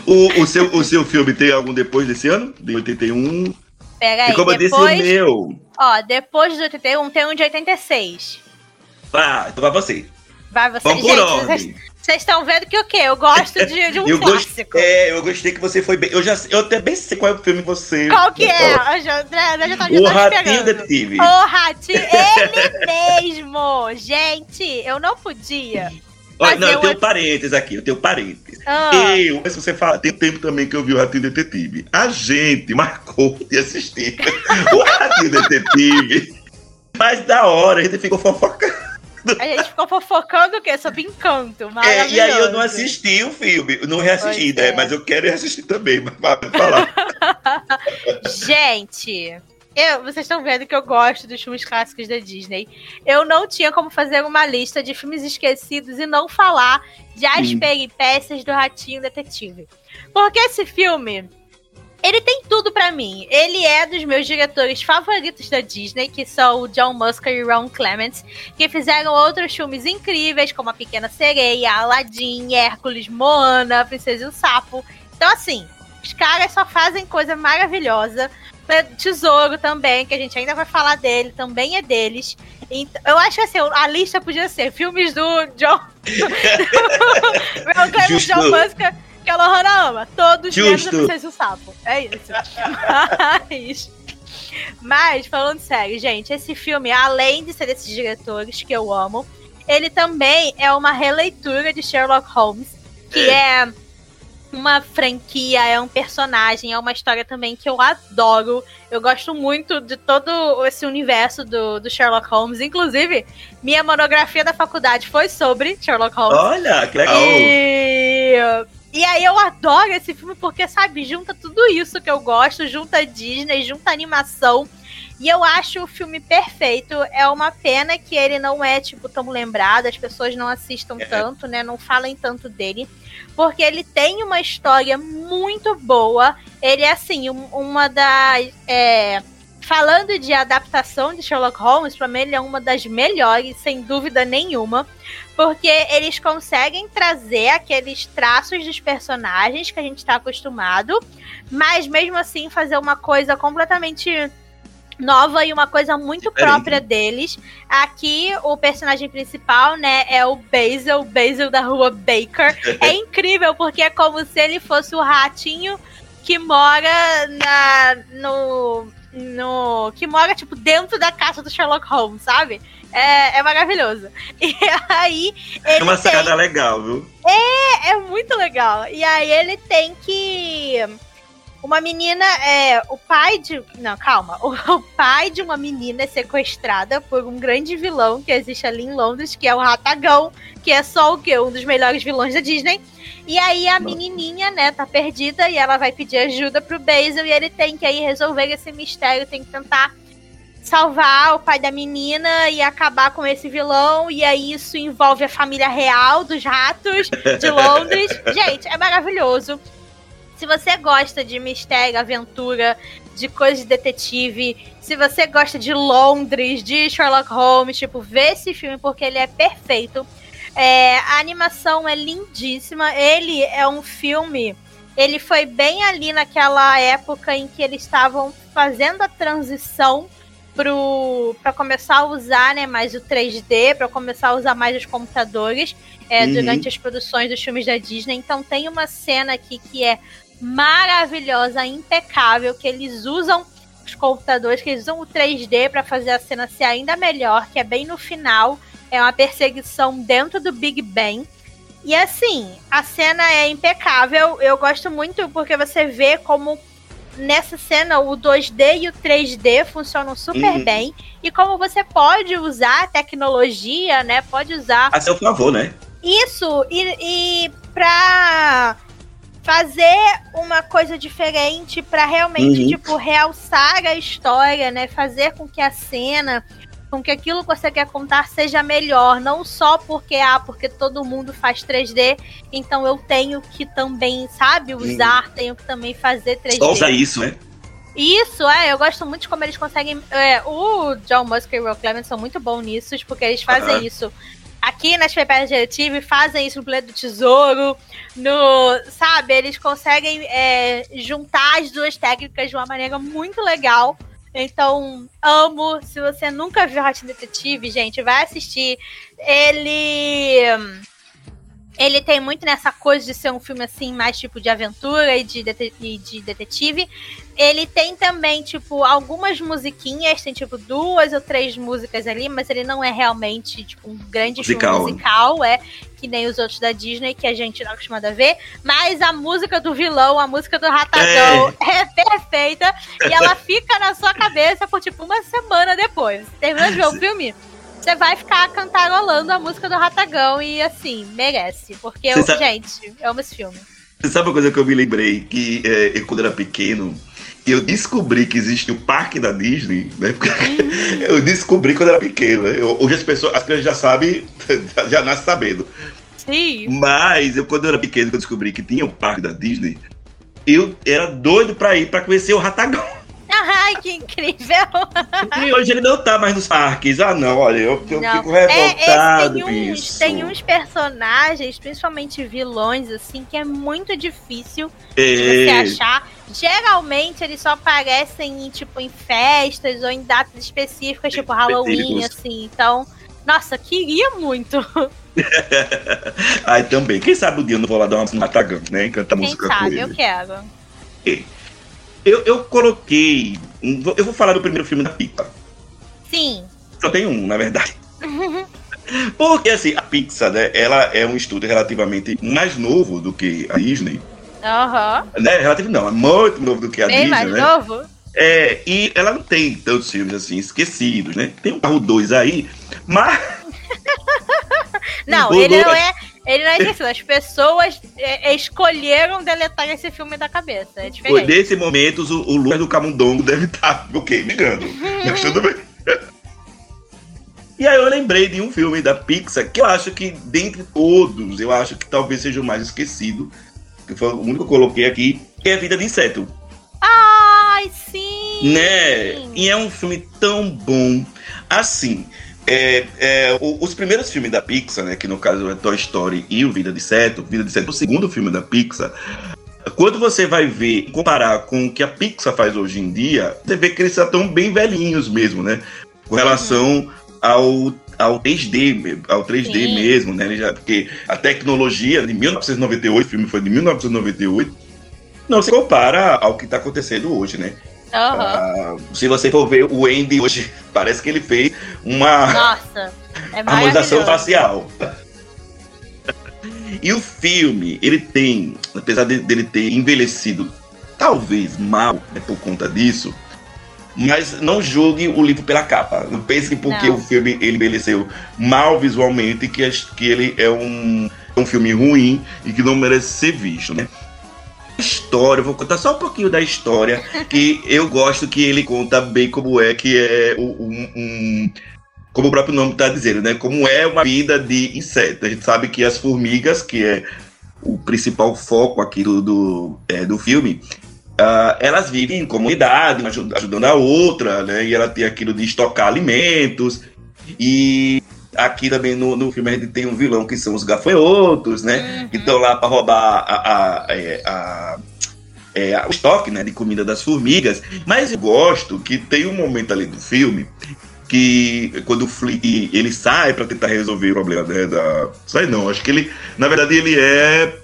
O, o, seu, o seu filme tem algum depois desse ano? De 81? Pega aí, e como eu disse, o depois, meu. ó, depois do 81 tem um de 86. Ah, então vai você. Vai você, Vamos gente, ordem. vocês- vocês estão vendo que o quê? Eu gosto de, de um eu clássico. gostei, é, eu gostei que você foi bem. Eu, já, eu até bem sei qual é o filme que você. Qual que é? Eu já, já, já tá, O tá Ratinho. Detetive. O Ratinho, ele mesmo! Gente, eu não podia. Olha, não, eu tenho um- parênteses aqui, eu tenho parênteses. Ah, Eu, mas você fala, tem tempo também que eu vi o Ratinho Detetive. A gente marcou de assistir o Ratinho Detetive. Mas da hora, a gente ficou fofocando. a gente ficou fofocando o quê? Sobre encanto. É, e aí eu não assisti o filme, não reassisti, Pois né? é. Mas eu quero reassistir também, mas falar. Gente, eu, vocês estão vendo que eu gosto dos filmes clássicos da Disney. Eu não tinha como fazer uma lista de filmes esquecidos e não falar de As Hum. Peripécias do Ratinho Detetive. Porque esse filme, ele tem tudo pra mim. Ele é dos meus diretores favoritos da Disney, que são o John Musker e Ron Clements, que fizeram outros filmes incríveis, como A Pequena Sereia, Aladdin, Hércules, Moana, Princesa e o Sapo. Então, assim, os caras só fazem coisa maravilhosa. Tesouro também, que a gente ainda vai falar dele, também é deles. Então, eu acho que assim, a lista podia ser filmes do John. Clements, Justo. John Musker, que a Lohana ama. Todos menos a Justo. Princesa e o Sapo. É isso. Mas, mas, falando sério, gente, esse filme, além de ser desses diretores que eu amo, ele também é uma releitura de Sherlock Holmes, que é uma franquia, é um personagem, é uma história também que eu adoro. Eu gosto muito de todo esse universo do, do Sherlock Holmes. Inclusive, minha monografia da faculdade foi sobre Sherlock Holmes. Olha, que legal. E... e aí eu adoro esse filme porque, sabe, junta tudo isso que eu gosto, junta Disney, junta animação. E eu acho o filme perfeito. É uma pena que ele não é, tipo, tão lembrado, as pessoas não assistam É. tanto, né? Não falem tanto dele. Porque ele tem uma história muito boa. Ele é, assim, um- uma das. é, Falando de adaptação de Sherlock Holmes, pra mim ele é uma das melhores, sem dúvida nenhuma porque eles conseguem trazer aqueles traços dos personagens que a gente está acostumado, mas mesmo assim fazer uma coisa completamente nova e uma coisa muito Diferente. própria deles. Aqui o personagem principal, né, é o Basil, o Basil da rua Baker. é incrível porque é como se ele fosse o ratinho que mora na no no que mora tipo dentro da casa do Sherlock Holmes, sabe? É, é maravilhoso. E aí É uma tem- sacada legal, viu? é, é muito legal. E aí ele tem que. Uma menina é. O pai de. Não, calma. O, o pai de uma menina é sequestrada por um grande vilão que existe ali em Londres, que é o Ratagão, que é só o quê? Um dos melhores vilões da Disney. E aí a menininha, né, tá perdida e ela vai pedir ajuda pro Basil e ele tem que aí resolver esse mistério, tem que tentar salvar o pai da menina e acabar com esse vilão. E aí isso envolve a família real dos ratos de Londres. Gente, é maravilhoso. Se você gosta de mistério, aventura, de coisa de detetive, se você gosta de Londres, de Sherlock Holmes, tipo, vê esse filme porque ele é perfeito. É, a animação é lindíssima. Ele é um filme. Ele foi bem ali naquela época em que eles estavam fazendo a transição para começar a usar né, mais o 3D, para começar a usar mais os computadores é, Uhum. durante as produções dos filmes da Disney. Então tem uma cena aqui que é maravilhosa, impecável, que eles usam os computadores, que eles usam o 3D para fazer a cena ser ainda melhor, que é bem no final. É uma perseguição dentro do Big Ben. E assim, a cena é impecável. Eu gosto muito porque você vê como nessa cena o 2D e o 3D funcionam super Uhum. bem. E como você pode usar a tecnologia, né? Pode usar A seu favor, né? isso e, e pra fazer uma coisa diferente, pra realmente, Uhum. tipo, realçar a história, né? Fazer com que a cena, com que aquilo que você quer contar seja melhor. Não só porque, ah, porque todo mundo faz 3D, então eu tenho que também, sabe, usar, tenho que também fazer 3D. Só usar isso, né? Isso, é, eu gosto muito de como eles conseguem. é, o John Musk e o Will Clement são muito bons nisso, porque eles fazem isso aqui nas Peperas Diretive, fazem isso no Planeta do Tesouro, no. Sabe, eles conseguem é, juntar as duas técnicas de uma maneira muito legal. Então, amo. Se você nunca viu Hot Detective, gente, vai assistir. Ele. Ele tem muito nessa coisa de ser um filme assim, mais tipo de aventura e de, dete- e de detetive. Ele tem também, tipo, algumas musiquinhas, tem tipo duas ou três músicas ali, mas ele não é realmente, tipo, um grande Musical. filme musical, é que nem os outros da Disney, que a gente não é acostumado a ver. Mas a música do vilão, a música do Ratagão é, perfeita e ela fica na sua cabeça por tipo uma semana depois. Terminou de ver o filme? Você vai ficar cantarolando a música do Ratagão e assim, merece. Porque eu, sabe- gente, eu amo esse filme. Você sabe uma coisa que eu me lembrei? Que é, eu, quando era pequeno, eu descobri que existe o parque da Disney, né? Porque eu descobri quando era pequeno. né? Hoje as pessoas, as crianças já sabem, já, nascem sabendo. Sim. Mas eu, quando eu era pequeno, que eu descobri que tinha o parque da Disney, eu era doido pra ir pra conhecer o Ratagão. Ai, que incrível! E hoje ele não tá mais nos parques. Ah, não, olha, eu, eu Não. fico É, revoltado com tem uns, tem uns personagens, principalmente vilões, assim, que é muito difícil de você É, achar. Geralmente eles só aparecem em, tipo, em festas ou em datas específicas, tipo Halloween, assim. Então, nossa, queria muito. Ai, também. Quem sabe o dia eu não vou lá dar uma no Ratagão, né? Cantar Quem música sabe, eu quero. Eu, eu coloquei. um- Eu vou falar do primeiro filme da Pixar. Sim. Só tem um, na verdade. Porque, assim, a Pixar, né, ela é um estúdio relativamente mais novo do que a Disney. Aham. Né? Relativo não, é muito novo do que a Bem Disney, mais né? novo? É, e ela não tem tantos filmes assim esquecidos, né? Tem um carro 2 aí, mas Não, ele não é. Ele não é esquecido. As pessoas é, é, escolheram deletar esse filme da cabeça. É foi diferente. nesse momento o, o Lucas do Camundongo deve estar, ok, ligando. Mas tudo bem. E aí eu lembrei de um filme da Pixar que eu acho que, dentre todos, eu acho que talvez seja o mais esquecido. Que foi o único que eu coloquei aqui, que é Vida de Inseto. Ai, sim! Né? E é um filme tão bom. Assim, é, é, os primeiros filmes da Pixar, né? Que no caso é Toy Story e o Vida de Inseto, Vida de Inseto, é o segundo filme da Pixar. Quando você vai ver, comparar com o que a Pixar faz hoje em dia, você vê que eles já estão bem velhinhos mesmo, né? Com relação ao, ao 3D, me- ao 3D Sim. mesmo, né? Ele já- porque a tecnologia de 1998, o filme foi de 1998, não se compara ao que está acontecendo hoje, né? Aham. Ah, se você for ver o Andy hoje, parece que ele fez uma Nossa. É harmonização facial. E o filme, ele tem, apesar de- dele ter envelhecido talvez mal né, por conta disso, mas não julgue o livro pela capa. Não pense que porque Não. o filme ele envelheceu mal visualmente que, que ele é um, um filme ruim e que não merece ser visto, né? História, vou contar só um pouquinho da história, que eu gosto que ele conta bem como é que é o- um, um- como o próprio nome está dizendo, né? Como é uma vida de inseto. A gente sabe que as formigas, que é o principal foco aqui do, do, é, do filme, uh, elas vivem em comunidade, uma ajudando a outra, né? E ela tem aquilo de estocar alimentos. E aqui também no, no filme a gente tem um vilão que são os gafanhotos, né? Uhum. Que estão lá para roubar a, a, é, a, é, o estoque né, de comida das formigas. Mas eu gosto que tem um momento ali do filme que quando o Flea ele sai para tentar resolver o problema né, da sai não acho que ele na verdade ele é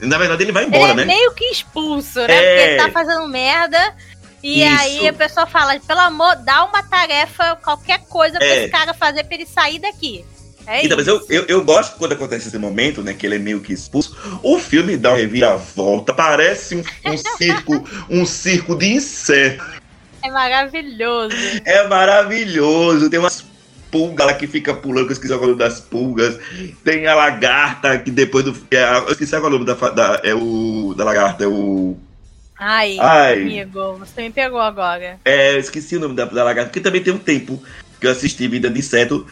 na verdade ele vai embora ele é né meio que expulso, né? É. Porque ele tá fazendo merda. E Isso. aí a pessoa fala, pelo amor, dá uma tarefa, qualquer coisa pra É. esse cara fazer pra ele sair daqui. É Então, mas eu, eu, eu gosto quando acontece esse momento, né? Que ele é meio que expulso. O filme dá uma reviravolta, parece um, um circo, um circo de insetos. É maravilhoso. É maravilhoso. Tem umas pulgas lá que fica pulando, que eu esqueci o nome das pulgas. Tem a lagarta que depois do. É, eu esqueci o nome da, da. É o. Da lagarta, é o. Ai, Ai. amigo, você me pegou agora. É, eu esqueci o nome da, da lagarta, porque também tem um tempo que eu assisti Vida de Inseto.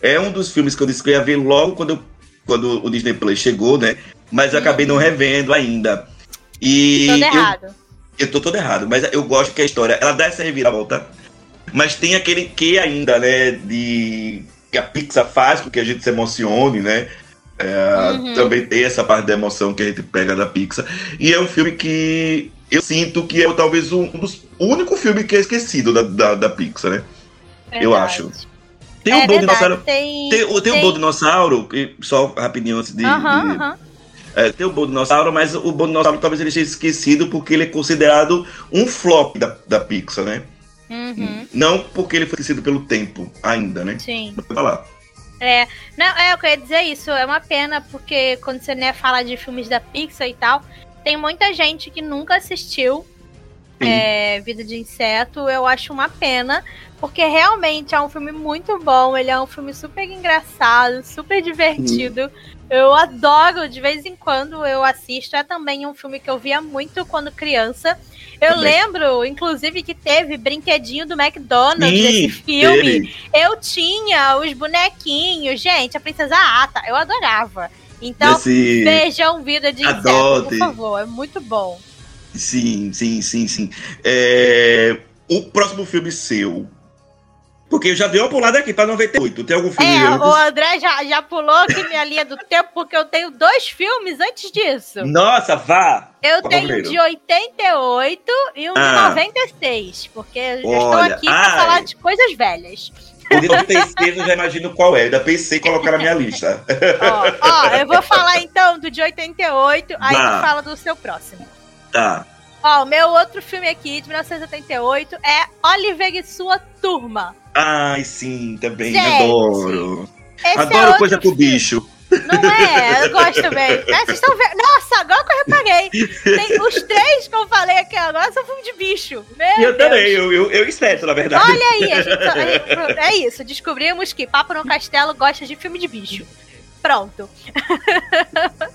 É um dos filmes que eu disse que eu ia ver logo quando, eu- quando o Disney Play chegou, né? Mas eu acabei não revendo ainda. E Todo eu, errado. eu tô todo errado, mas eu gosto que a história, ela dá essa reviravolta, mas tem aquele que ainda, né, de que a Pixar faz com que a gente se emocione, né? É, Uhum. Também tem essa parte da emoção que a gente pega da Pixar. E é um filme que eu sinto que é talvez um dos o único filme que é esquecido da, da, da Pixar, né? Eu Verdade. acho. Tem é um bom verdade, dinossauro. Tem, Tem, o- tem um bom dinossauro, que- só rapidinho antes de. Aham, de- aham. é, tem o Bom Dinossauro, mas o Bom Dinossauro talvez ele seja esquecido porque ele é considerado um flop da, da Pixar, né? Uhum, Não porque ele foi esquecido pelo tempo ainda, né? sim. Vou falar. É, não, é, eu queria dizer isso, é uma pena, porque quando você né, fala de filmes da Pixar e tal, tem muita gente que nunca assistiu é, Vida de Inseto, eu acho uma pena, porque realmente é um filme muito bom, ele é um filme super engraçado, super divertido. Eu adoro, de vez em quando eu assisto. É também um filme que eu via muito quando criança. Eu Também. lembro, inclusive, que teve brinquedinho do McDonald's Sim, desse filme. Eu tinha os bonequinhos, gente, a Princesa Ata, eu adorava. Então, Desse... vejam Vida de Inseto, Adote. por favor, é muito bom. Sim, sim, sim, sim. É, O próximo filme seu. Porque eu já dei uma pulada aqui pra 98. Tem algum filme É, antes? o André já, já pulou aqui minha linha do tempo, porque eu tenho dois filmes antes disso. Nossa, vá! Eu Qual tenho primeiro? um de 88 e um de Ah. 96, porque eu já estou Olha, aqui ai. falar de coisas velhas. O de 96 eu já imagino qual é. Eu ainda pensei em colocar na minha lista. Ó, ó, eu vou falar então do de 88, aí Vá. tu fala do seu próximo. Tá. Ó, o meu outro filme aqui, de 1978, é Oliver e sua turma. Ai, sim, também. Gente, adoro. É adoro outro coisa com filme. bicho. Não é? Eu gosto também. É, vocês estão vendo? Nossa, agora que eu reparei. Tem os três que eu falei aqui agora são filme de bicho. Meu eu Deus. também, eu, eu, eu na verdade. Olha aí, a gente, a gente- é isso. Descobrimos que Papo no Castelo gosta de filme de bicho. Pronto.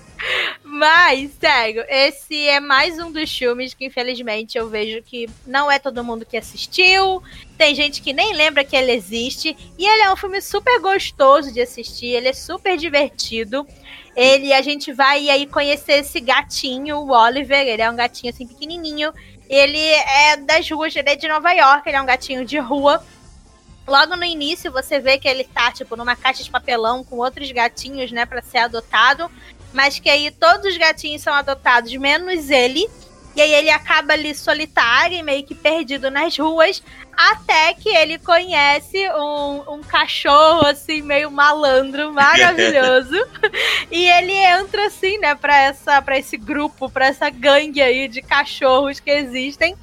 Mas, sério, esse é mais um dos filmes que, infelizmente, eu vejo que não é todo mundo que assistiu. Tem gente que nem lembra que ele existe. E ele é um filme super gostoso de assistir. Ele é super divertido. Ele, a gente vai aí conhecer esse gatinho, o Oliver. Ele é um gatinho assim pequenininho. Ele é das ruas, ele é de Nova York. Ele é um gatinho de rua. Logo no início, você vê que ele tá, tipo, numa caixa de papelão com outros gatinhos, né, pra ser adotado. Mas que aí todos os gatinhos são adotados, menos ele. E aí ele acaba ali solitário e meio que perdido nas ruas. Até que ele conhece um, um cachorro, assim, meio malandro, maravilhoso. e ele entra, assim, né, pra, essa, pra esse grupo, pra essa gangue aí de cachorros que existem.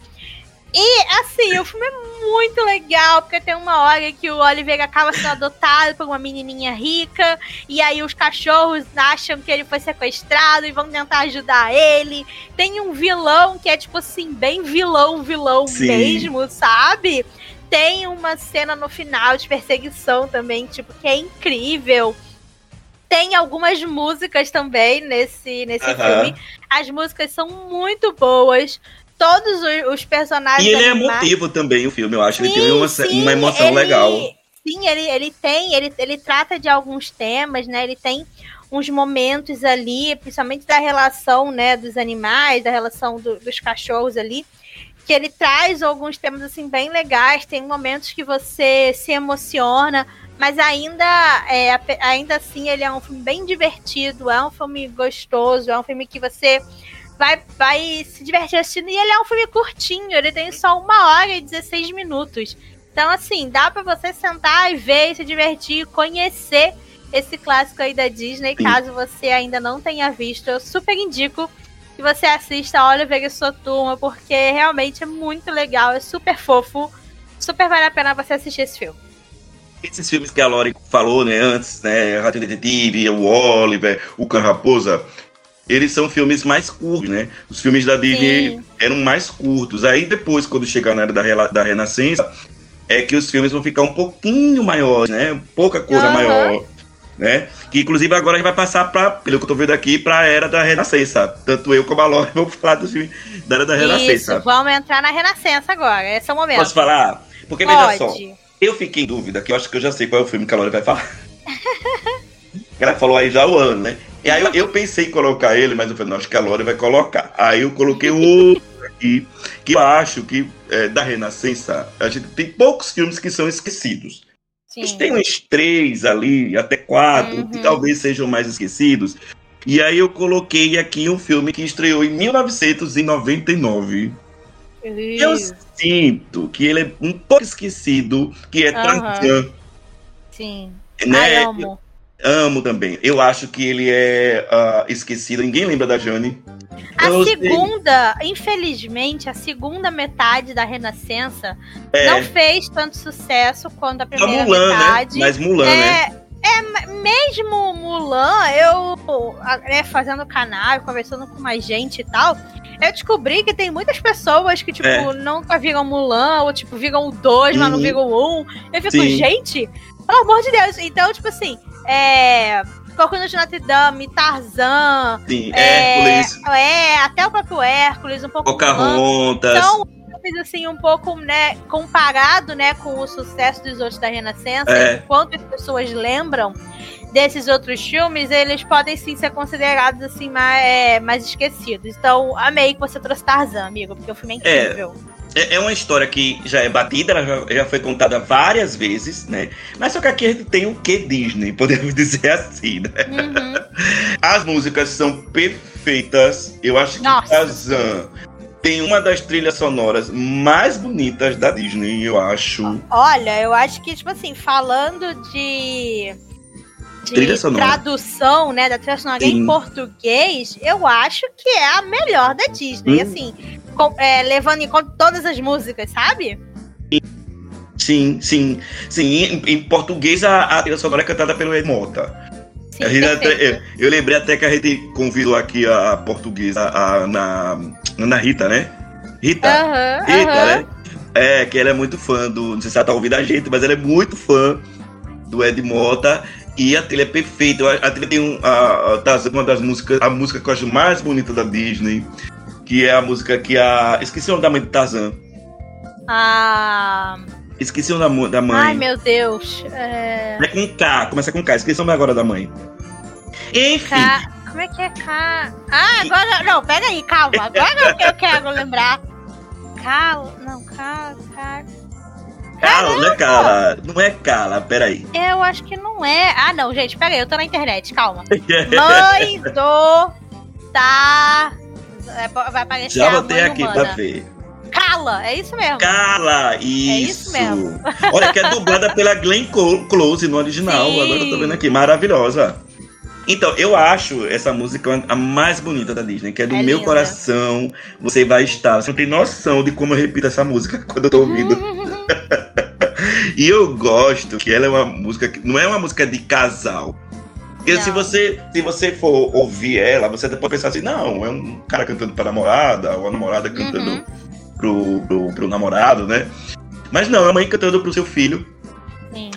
E, assim, o filme é muito legal, porque tem uma hora que o Oliver acaba sendo adotado por uma menininha rica, e aí os cachorros acham que ele foi sequestrado e vão tentar ajudar ele. Tem um vilão que é, tipo assim, bem vilão, vilão Sim. mesmo, sabe? Tem uma cena no final de perseguição também, tipo, que é incrível. Tem algumas músicas também nesse, nesse Aham. filme. As músicas são muito boas. Todos os, personagens. E ele é emotivo também, o filme. Eu acho que ele tem uma, sim, uma emoção ele- legal. Sim, ele, ele tem, ele, ele trata de alguns temas, né? Ele tem uns momentos ali, principalmente da relação, né, dos animais, da relação do, dos cachorros ali, que ele traz alguns temas assim bem legais, tem momentos que você se emociona, mas ainda é, ainda assim ele é um filme bem divertido, é um filme gostoso, é um filme que você vai, vai se divertir assistindo. E ele é um filme curtinho, ele tem só uma hora e 16 minutos. Então, assim, dá para você sentar e ver, se divertir, conhecer esse clássico aí da Disney. Sim. Caso você ainda não tenha visto, eu super indico que você assista Oliver e sua turma, porque realmente é muito legal, é super fofo. Super vale a pena você assistir esse filme. Esses filmes que a Lori falou, né, antes, né, Rato Detetive, o Oliver, o Can Raposa, eles são filmes mais curtos, né? Os filmes da Disney Sim. eram mais curtos. Aí depois, quando chegar na era da, da Renascença, é que os filmes vão ficar um pouquinho maiores, né? Pouca coisa uhum. maior, né? Que inclusive agora a gente vai passar para, pelo que eu tô vendo aqui, para a era da Renascença. Tanto eu como a Lore vamos falar dos filmes da era da Renascença. Isso, vamos entrar na Renascença agora. Esse é o momento. Posso falar? Porque Pode. veja só, eu fiquei em dúvida, que eu acho que eu já sei qual é o filme que a Lore vai falar. Ela falou aí já o ano, né? E aí eu, eu, pensei em colocar ele, mas eu falei, não, acho que a Lore vai colocar. Aí eu coloquei outro aqui, que eu acho que é, da Renascença, a gente tem poucos filmes que são esquecidos. Sim. A gente tem uns três ali, até quatro, uhum. que talvez sejam mais esquecidos. E aí eu coloquei aqui um filme que estreou em 1999. E eu sinto que ele é um pouco esquecido, que é uhum. Sim. Né? Ai, amo. Amo também. Eu acho que ele é uh, esquecido. Ninguém lembra da Jane. A eu segunda, sei. infelizmente, a segunda metade da Renascença é. não fez tanto sucesso quanto a primeira a Mulan, né? metade. Né? Mas Mulan, é, né? É, mesmo Mulan, eu é, fazendo canal, conversando com mais gente e tal, eu descobri que tem muitas pessoas que, tipo, é. nunca viram Mulan, ou tipo, viram o 2, uhum. mas não uhum. viram o 1. Um. Eu fico, Sim. gente, pelo amor de Deus. Então, tipo assim, é. Corcunda de Notre Dame, Tarzan. Sim, é, Hércules. É, até o próprio Hércules, um pouco. Pocahontas. Então, assim, um pouco, né, comparado, né, com o sucesso dos outros da Renascença, é. enquanto as pessoas lembram desses outros filmes, eles podem sim ser considerados, assim, mais, é, mais esquecidos. Então, amei que você trouxe Tarzan, amigo, porque o filme é incrível. É. É, é uma história que já é batida, ela já, já, foi contada várias vezes, né? Mas só que aqui a gente tem o que Disney, podemos dizer assim, né? Uhum. As músicas são perfeitas. Eu acho Nossa. que Tarzan tem uma das trilhas sonoras mais bonitas da Disney, eu acho. Olha, eu acho que, tipo assim, falando de de tradução, né, da trilha sonora Sim. em português, eu acho que é a melhor da Disney, hum. assim, é, levando em conta todas as músicas, sabe? Sim, sim, sim. Em, em português a, a trilha sonora é cantada pelo Ed Mota. Sim, até, eu, lembrei até que a gente convidou aqui a, a portuguesa, a, na Ana Rita, né? Rita. Uhum, Rita, uhum. né? É, que ela é muito fã do. Não sei se ela tá ouvindo a gente, mas ela é muito fã do Ed Mota. E a trilha é perfeita. A trilha tem um, a, a, uma das músicas, a música que eu acho mais bonita da Disney, que é a música que a. Esqueci o nome da mãe de Tarzan. Ah. Esqueci o nome da mãe. Ai, meu Deus. É, é com K, começa com K. Esqueci o nome agora da mãe. Enfim. K... Como é que é K? Ah, agora. Não, pega aí, calma. Agora eu quero lembrar. K. Não, K. K. Cala, não é cala. Não é cala, peraí. Eu acho que não é. Ah, não, gente, peraí, eu tô na internet, calma. Mãe do. Tá. Vai aparecer Já botei aqui humana. pra ver. Cala, é isso mesmo. Cala, isso. É isso mesmo. Olha, que é dublada pela Glenn Close no original. Sim. Agora eu tô vendo aqui, maravilhosa. Então, eu acho essa música a mais bonita da Disney, que é do é meu linda. coração. Você vai estar. Você não tem noção de como eu repito essa música quando eu tô ouvindo. e eu gosto que ela é uma música que não é uma música de casal. Porque se você, se você for ouvir ela, você pode pensar assim, não, é um cara cantando pra namorada, ou a namorada cantando uhum. pro, pro, pro, namorado, né? Mas não, é a mãe cantando pro seu filho. Sim.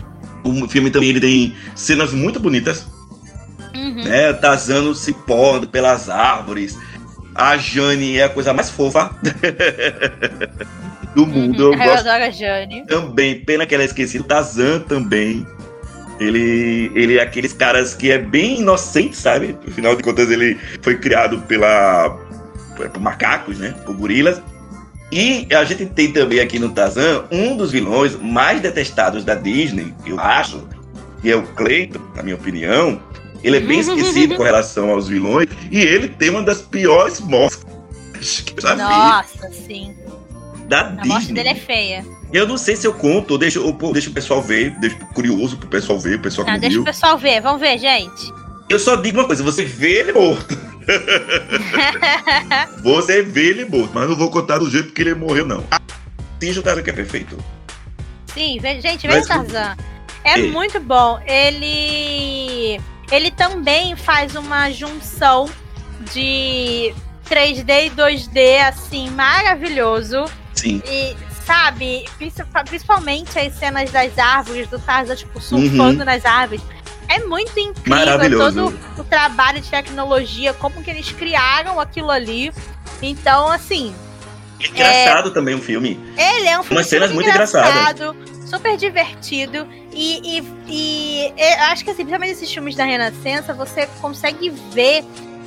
O filme também ele tem cenas muito bonitas. Uhum. Né? Tazando se pondo pelas árvores. A Jane é a coisa mais fofa. do mundo. Uhum. Eu, eu adoro a Jane. Também, pena que ela é esquecida. Tazan também. Ele, ele é aqueles caras que é bem inocente, sabe? Afinal de contas, ele foi criado pela, por macacos, né? Por gorilas. E a gente tem também aqui no Tarzan um dos vilões mais detestados da Disney, eu acho, que é o Clayton, na minha opinião. Ele é bem esquecido com relação aos vilões e ele tem uma das piores mortes que eu já Nossa, vi sim. da A Disney. morte dele é feia. Eu não sei se eu conto ou deixo, ou deixo o pessoal ver, deixo curioso pro pessoal ver, o pessoal que Não, deixa viu. o pessoal ver. Vamos ver, gente. Eu só digo uma coisa, você vê ele morto. Você vê ele morto, mas não vou contar do jeito que ele morreu, não. Assiste o cara que é perfeito. Sim, gente, Mas- o Tarzan. É Ei. muito bom. Ele. Ele também faz uma junção de 3D e 2D, assim, maravilhoso. Sim. E, sabe, princi- principalmente as cenas das árvores, do Tarzan, tipo, surfando nas árvores. É muito incrível todo o trabalho de tecnologia, como que eles criaram aquilo ali. Então, assim, Engraçado também o filme. ele é um filme Umas cenas super muito engraçado, super divertido. E, e, e eu acho que, assim, principalmente esses filmes da Renascença, você consegue ver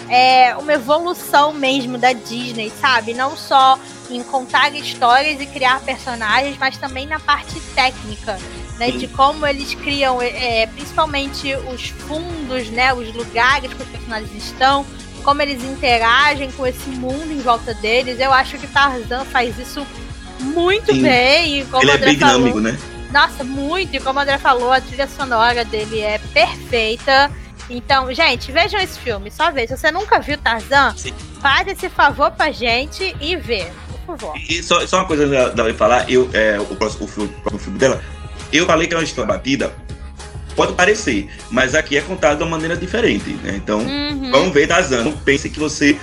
é, uma evolução mesmo da Disney, sabe? Não só em contar histórias e criar personagens, mas também na parte técnica, né? De como eles criam, é, principalmente os fundos, né? Os lugares que os personagens estão, como eles interagem com esse mundo em volta deles. Eu acho que Tarzan faz isso muito Sim. bem. E como ele é bem falou, dinâmico, né? nossa, muito. E como o André falou, a trilha sonora dele é perfeita. Então, gente, vejam esse filme. Só veja. Se você nunca viu Tarzan, Sim. faz esse favor pra gente e vê. E só, só uma coisa da da falar, eu, é, o, próximo, o, filme, o próximo filme dela, eu falei que é uma história batida, pode parecer, mas aqui é contado de uma maneira diferente, né? Então, Uhum. vamos ver Tarzan. Não pense que você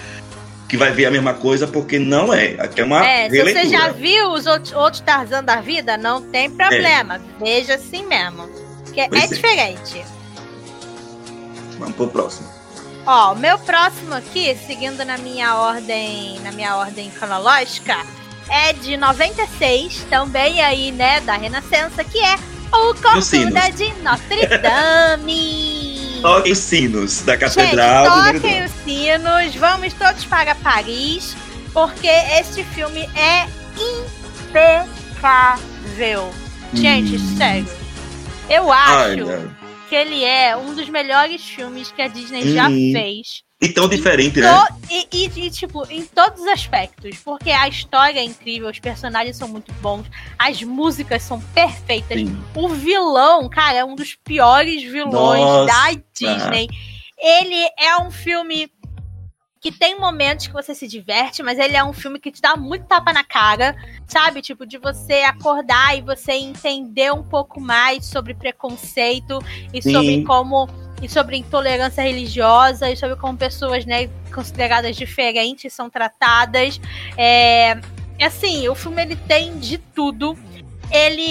que vai ver a mesma coisa, porque não é. Aqui é uma É, se releitura. você já viu os outros, outros Tarzan da vida, não tem problema. Veja assim mesmo. Porque é é. diferente. Vamos pro próximo. Ó, o meu próximo aqui, seguindo na minha ordem, na minha ordem cronológica, é de 96, também aí, né, da Renascença, que é o. Corcunda de Notre Dame. Toquem os sinos da Gente, Catedral do toquem os sinos, vamos todos para Paris, porque este filme é impecável. Gente, Hum. sério. Eu acho. Que ele é um dos melhores filmes que a Disney já Hum. fez. E tão diferente, né? E, e- e, tipo, em todos os aspectos. Porque a história é incrível, os personagens são muito bons, as músicas são perfeitas. Sim. O vilão, cara, é um dos piores vilões Nossa. da Disney. Ele é um filme que tem momentos que você se diverte, mas ele é um filme que te dá muito tapa na cara, sabe? Tipo, de você acordar e você entender um pouco mais sobre preconceito e Sim. sobre como. E sobre intolerância religiosa e sobre como pessoas, né, consideradas diferentes são tratadas. É, assim, o filme ele tem de tudo. Ele,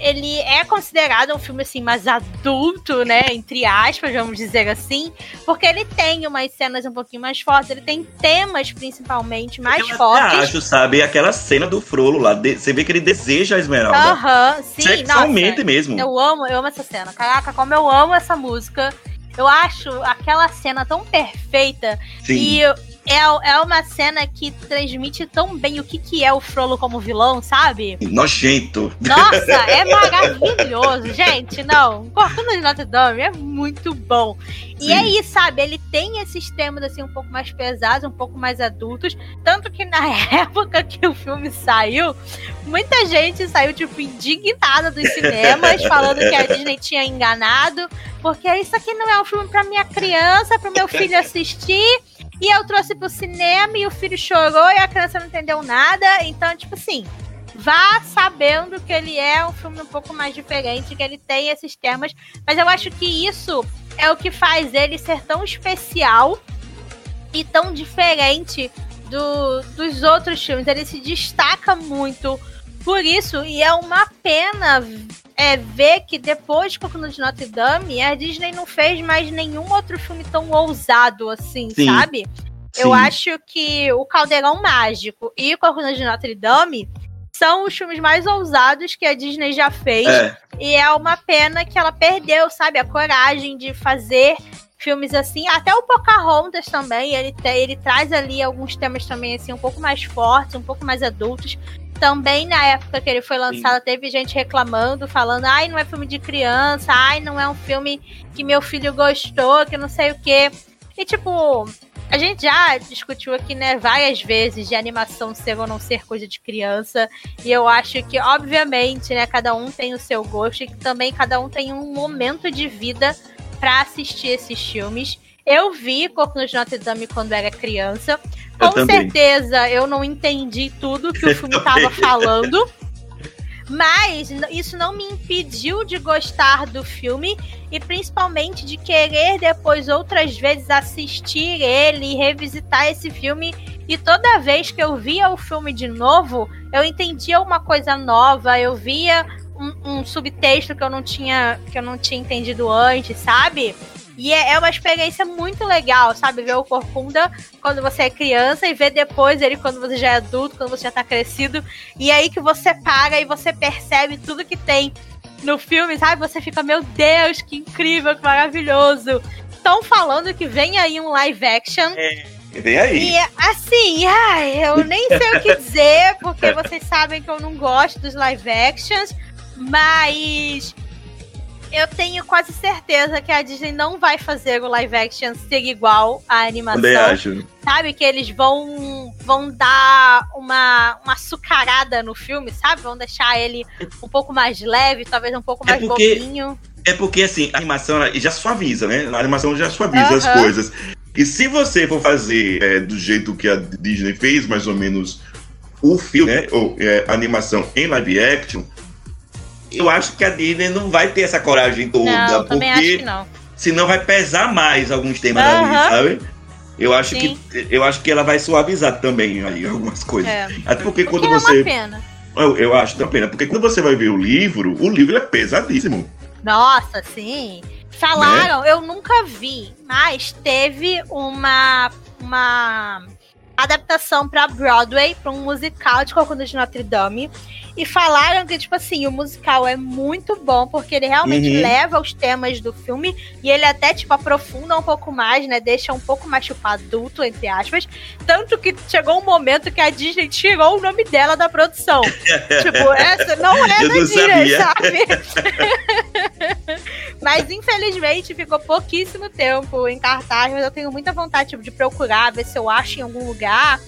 ele é considerado um filme assim mais adulto, né? Entre aspas, vamos dizer assim, porque ele tem umas cenas um pouquinho mais fortes, ele tem temas principalmente mais eu fortes. acho, sabe, aquela cena do Frollo lá. de- você vê que ele deseja a Esmeralda. Aham, sim, Sexualmente nossa. mesmo. Eu amo, eu amo essa cena. Caraca, como eu amo essa música. Eu acho aquela cena tão perfeita Sim. e é, é uma cena que transmite tão bem o que, que é o Frollo como vilão, sabe? Nojento. Nossa, é maravilhoso, gente. Não, Corcunda de Notre Dame é muito bom. E Sim. é sabe? Ele tem esses temas assim um pouco mais pesados, um pouco mais adultos, tanto que na época que o filme saiu, muita gente saiu tipo indignada dos cinemas, falando que a Disney tinha enganado, porque isso aqui não é um filme para minha criança, para meu filho assistir. E eu trouxe pro cinema e o filho chorou e a criança não entendeu nada. Então, tipo assim, vá sabendo que ele é um filme um pouco mais diferente, que ele tem esses temas. Mas eu acho que isso é o que faz ele ser tão especial e tão diferente do, dos outros filmes. Ele se destaca muito por isso, e é uma pena é, ver que depois de Corcunda de Notre Dame, a Disney não fez mais nenhum outro filme tão ousado assim, Sim. sabe? Eu Sim. acho que o Caldeirão Mágico e o Corcunda de Notre Dame são os filmes mais ousados que a Disney já fez. É, E é uma pena que ela perdeu, sabe, a coragem de fazer filmes assim. Até o Pocahontas também, ele, ele traz ali alguns temas também, assim, um pouco mais fortes, um pouco mais adultos. Também na época que ele foi lançado, teve gente reclamando, falando, ai, não é filme de criança, ai, não é um filme que meu filho gostou, que não sei o quê. E tipo, a gente já discutiu aqui, né, várias vezes de animação ser ou não ser coisa de criança. E eu acho que, obviamente, né, cada um tem o seu gosto e que também cada um tem um momento de vida pra assistir esses filmes. Eu vi Corpo de Notre Dame quando era criança. Eu Com também. certeza eu não entendi tudo que o filme tava falando. Mas isso não me impediu de gostar do filme e principalmente de querer depois outras vezes assistir ele e revisitar esse filme. E toda vez que eu via o filme de novo, eu entendia uma coisa nova, eu via um, um subtexto que eu não tinha que eu não tinha entendido antes, sabe? E é, é uma experiência muito legal, sabe? Ver o Corcunda quando você é criança e ver depois ele quando você já é adulto, quando você já tá crescido. E aí que você para e você percebe tudo que tem no filme, sabe? Você fica, meu Deus, que incrível, que maravilhoso. Estão falando que vem aí um live action. vem aí. E assim, ai, eu nem sei o que dizer, porque vocês sabem que eu não gosto dos live actions, mas eu tenho quase certeza que a Disney não vai fazer o live action ser igual à animação Também acho. sabe? Que eles vão vão dar uma, uma açucarada no filme, sabe? Vão deixar ele um pouco mais leve, talvez um pouco É mais porque- bobinho. É porque, assim, a animação já suaviza, né? A animação já suaviza as Aham. coisas. E se você for fazer é, do jeito que a Disney fez, mais ou menos, o filme, né? Ou é, a animação em live action, eu acho que a Disney não vai ter essa coragem toda. Não, também acho porque que não. senão vai pesar mais alguns temas Aham. ali, sabe? Eu acho, Sim. que, eu acho que ela vai suavizar também aí algumas coisas. É. Até porque Porque quando é você. uma pena. Eu, eu acho também, né? Porque quando você vai ver o livro, o livro é pesadíssimo. Nossa, sim. Falaram, eu nunca vi, mas teve uma uma adaptação pra Broadway, pra um musical de Corcunda de Notre Dame. E falaram que, tipo assim, o musical é muito bom, porque ele realmente Uhum. leva os temas do filme e ele até, tipo, aprofunda um pouco mais, né? Deixa um pouco mais, tipo, adulto, entre aspas. Tanto que chegou um momento que a Disney tirou o nome dela da produção. tipo, essa não é Eu da Disney, sabe? Mas infelizmente ficou pouquíssimo tempo em cartaz, mas eu tenho muita vontade tipo, de procurar, ver se eu acho em algum lugar,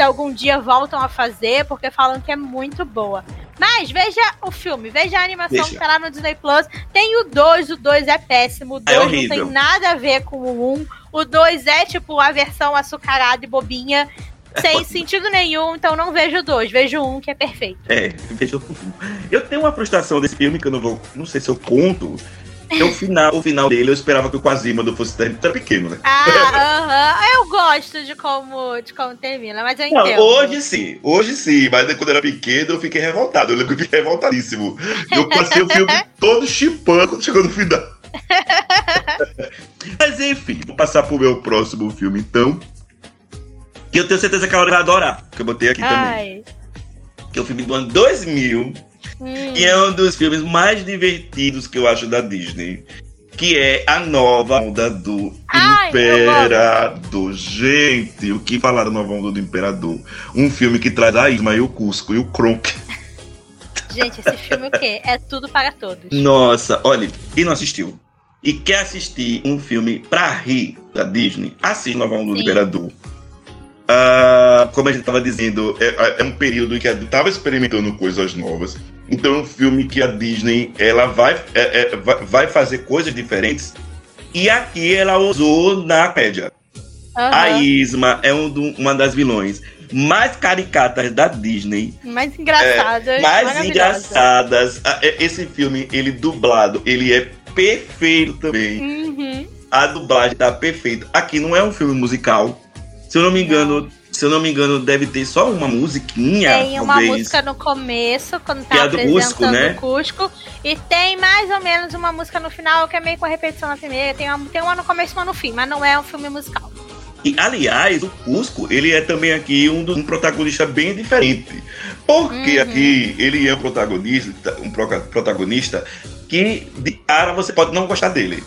se algum dia voltam a fazer, porque falam que é muito boa. Mas veja o filme, veja a animação Veja. que tá lá no Disney Plus. Tem o 2, o 2 é péssimo, o É 2 não horrível. tem nada a ver com o 1. Um. O 2 é tipo a versão açucarada e bobinha, sem sentido nenhum, então não vejo o 2, vejo o 1 um, que é perfeito. É, veja o Eu tenho uma frustração desse filme que eu não vou. Não sei se eu conto. É o final, o final dele, eu esperava que o Quasimodo fosse tão tão pequeno, né? Ah, aham. Eu gosto de como, de como termina, mas eu Não, entendo. hoje sim, hoje sim, mas quando eu era pequeno eu fiquei revoltado. Eu lembro que eu fiquei revoltadíssimo. Eu passei o filme todo chipando quando chegou no final. mas enfim, vou passar pro meu próximo filme então. Que eu tenho certeza que a Laura vai adorar, que eu botei aqui também. Ai. Que é o filme do ano 2000. Hum. E é um dos filmes mais divertidos que eu acho da Disney. Que é a nova onda do Ai, Imperador. Gente, o que falar da nova onda do Imperador? Um filme que traz a Isma e o Cusco e o Kronk. Gente, esse filme o quê? É tudo para todos. Nossa, olha, quem não assistiu e quer assistir um filme pra rir da Disney, assiste Nova Onda do. Imperador. Ah, como a gente tava dizendo, é, é um período em que a Disney tava experimentando coisas novas. Então é um filme que a Disney ela vai, é, é, vai, fazer coisas diferentes. E aqui ela usou na comédia. A Aham. Isma é um do- uma das vilões mais caricatas da Disney Mais engraçada. É, mais engraçadas. É- Esse filme, ele dublado, ele é perfeito também. Uhum. A dublagem tá perfeita. Aqui não é um filme musical. Se eu não me engano, se eu não me engano, deve ter só uma musiquinha. Tem uma talvez. música no começo, quando Que é tá do apresentando Cusco, né? o Cusco. E tem mais ou menos uma música no final, que é meio com a repetição na primeira. Tem uma, tem uma no começo e uma no fim, mas não é um filme musical. E, aliás, o Cusco, ele é também aqui um, dos, um protagonista bem diferente. Porque Uhum. aqui ele é um protagonista, um protagonista que de cara você pode não gostar dele.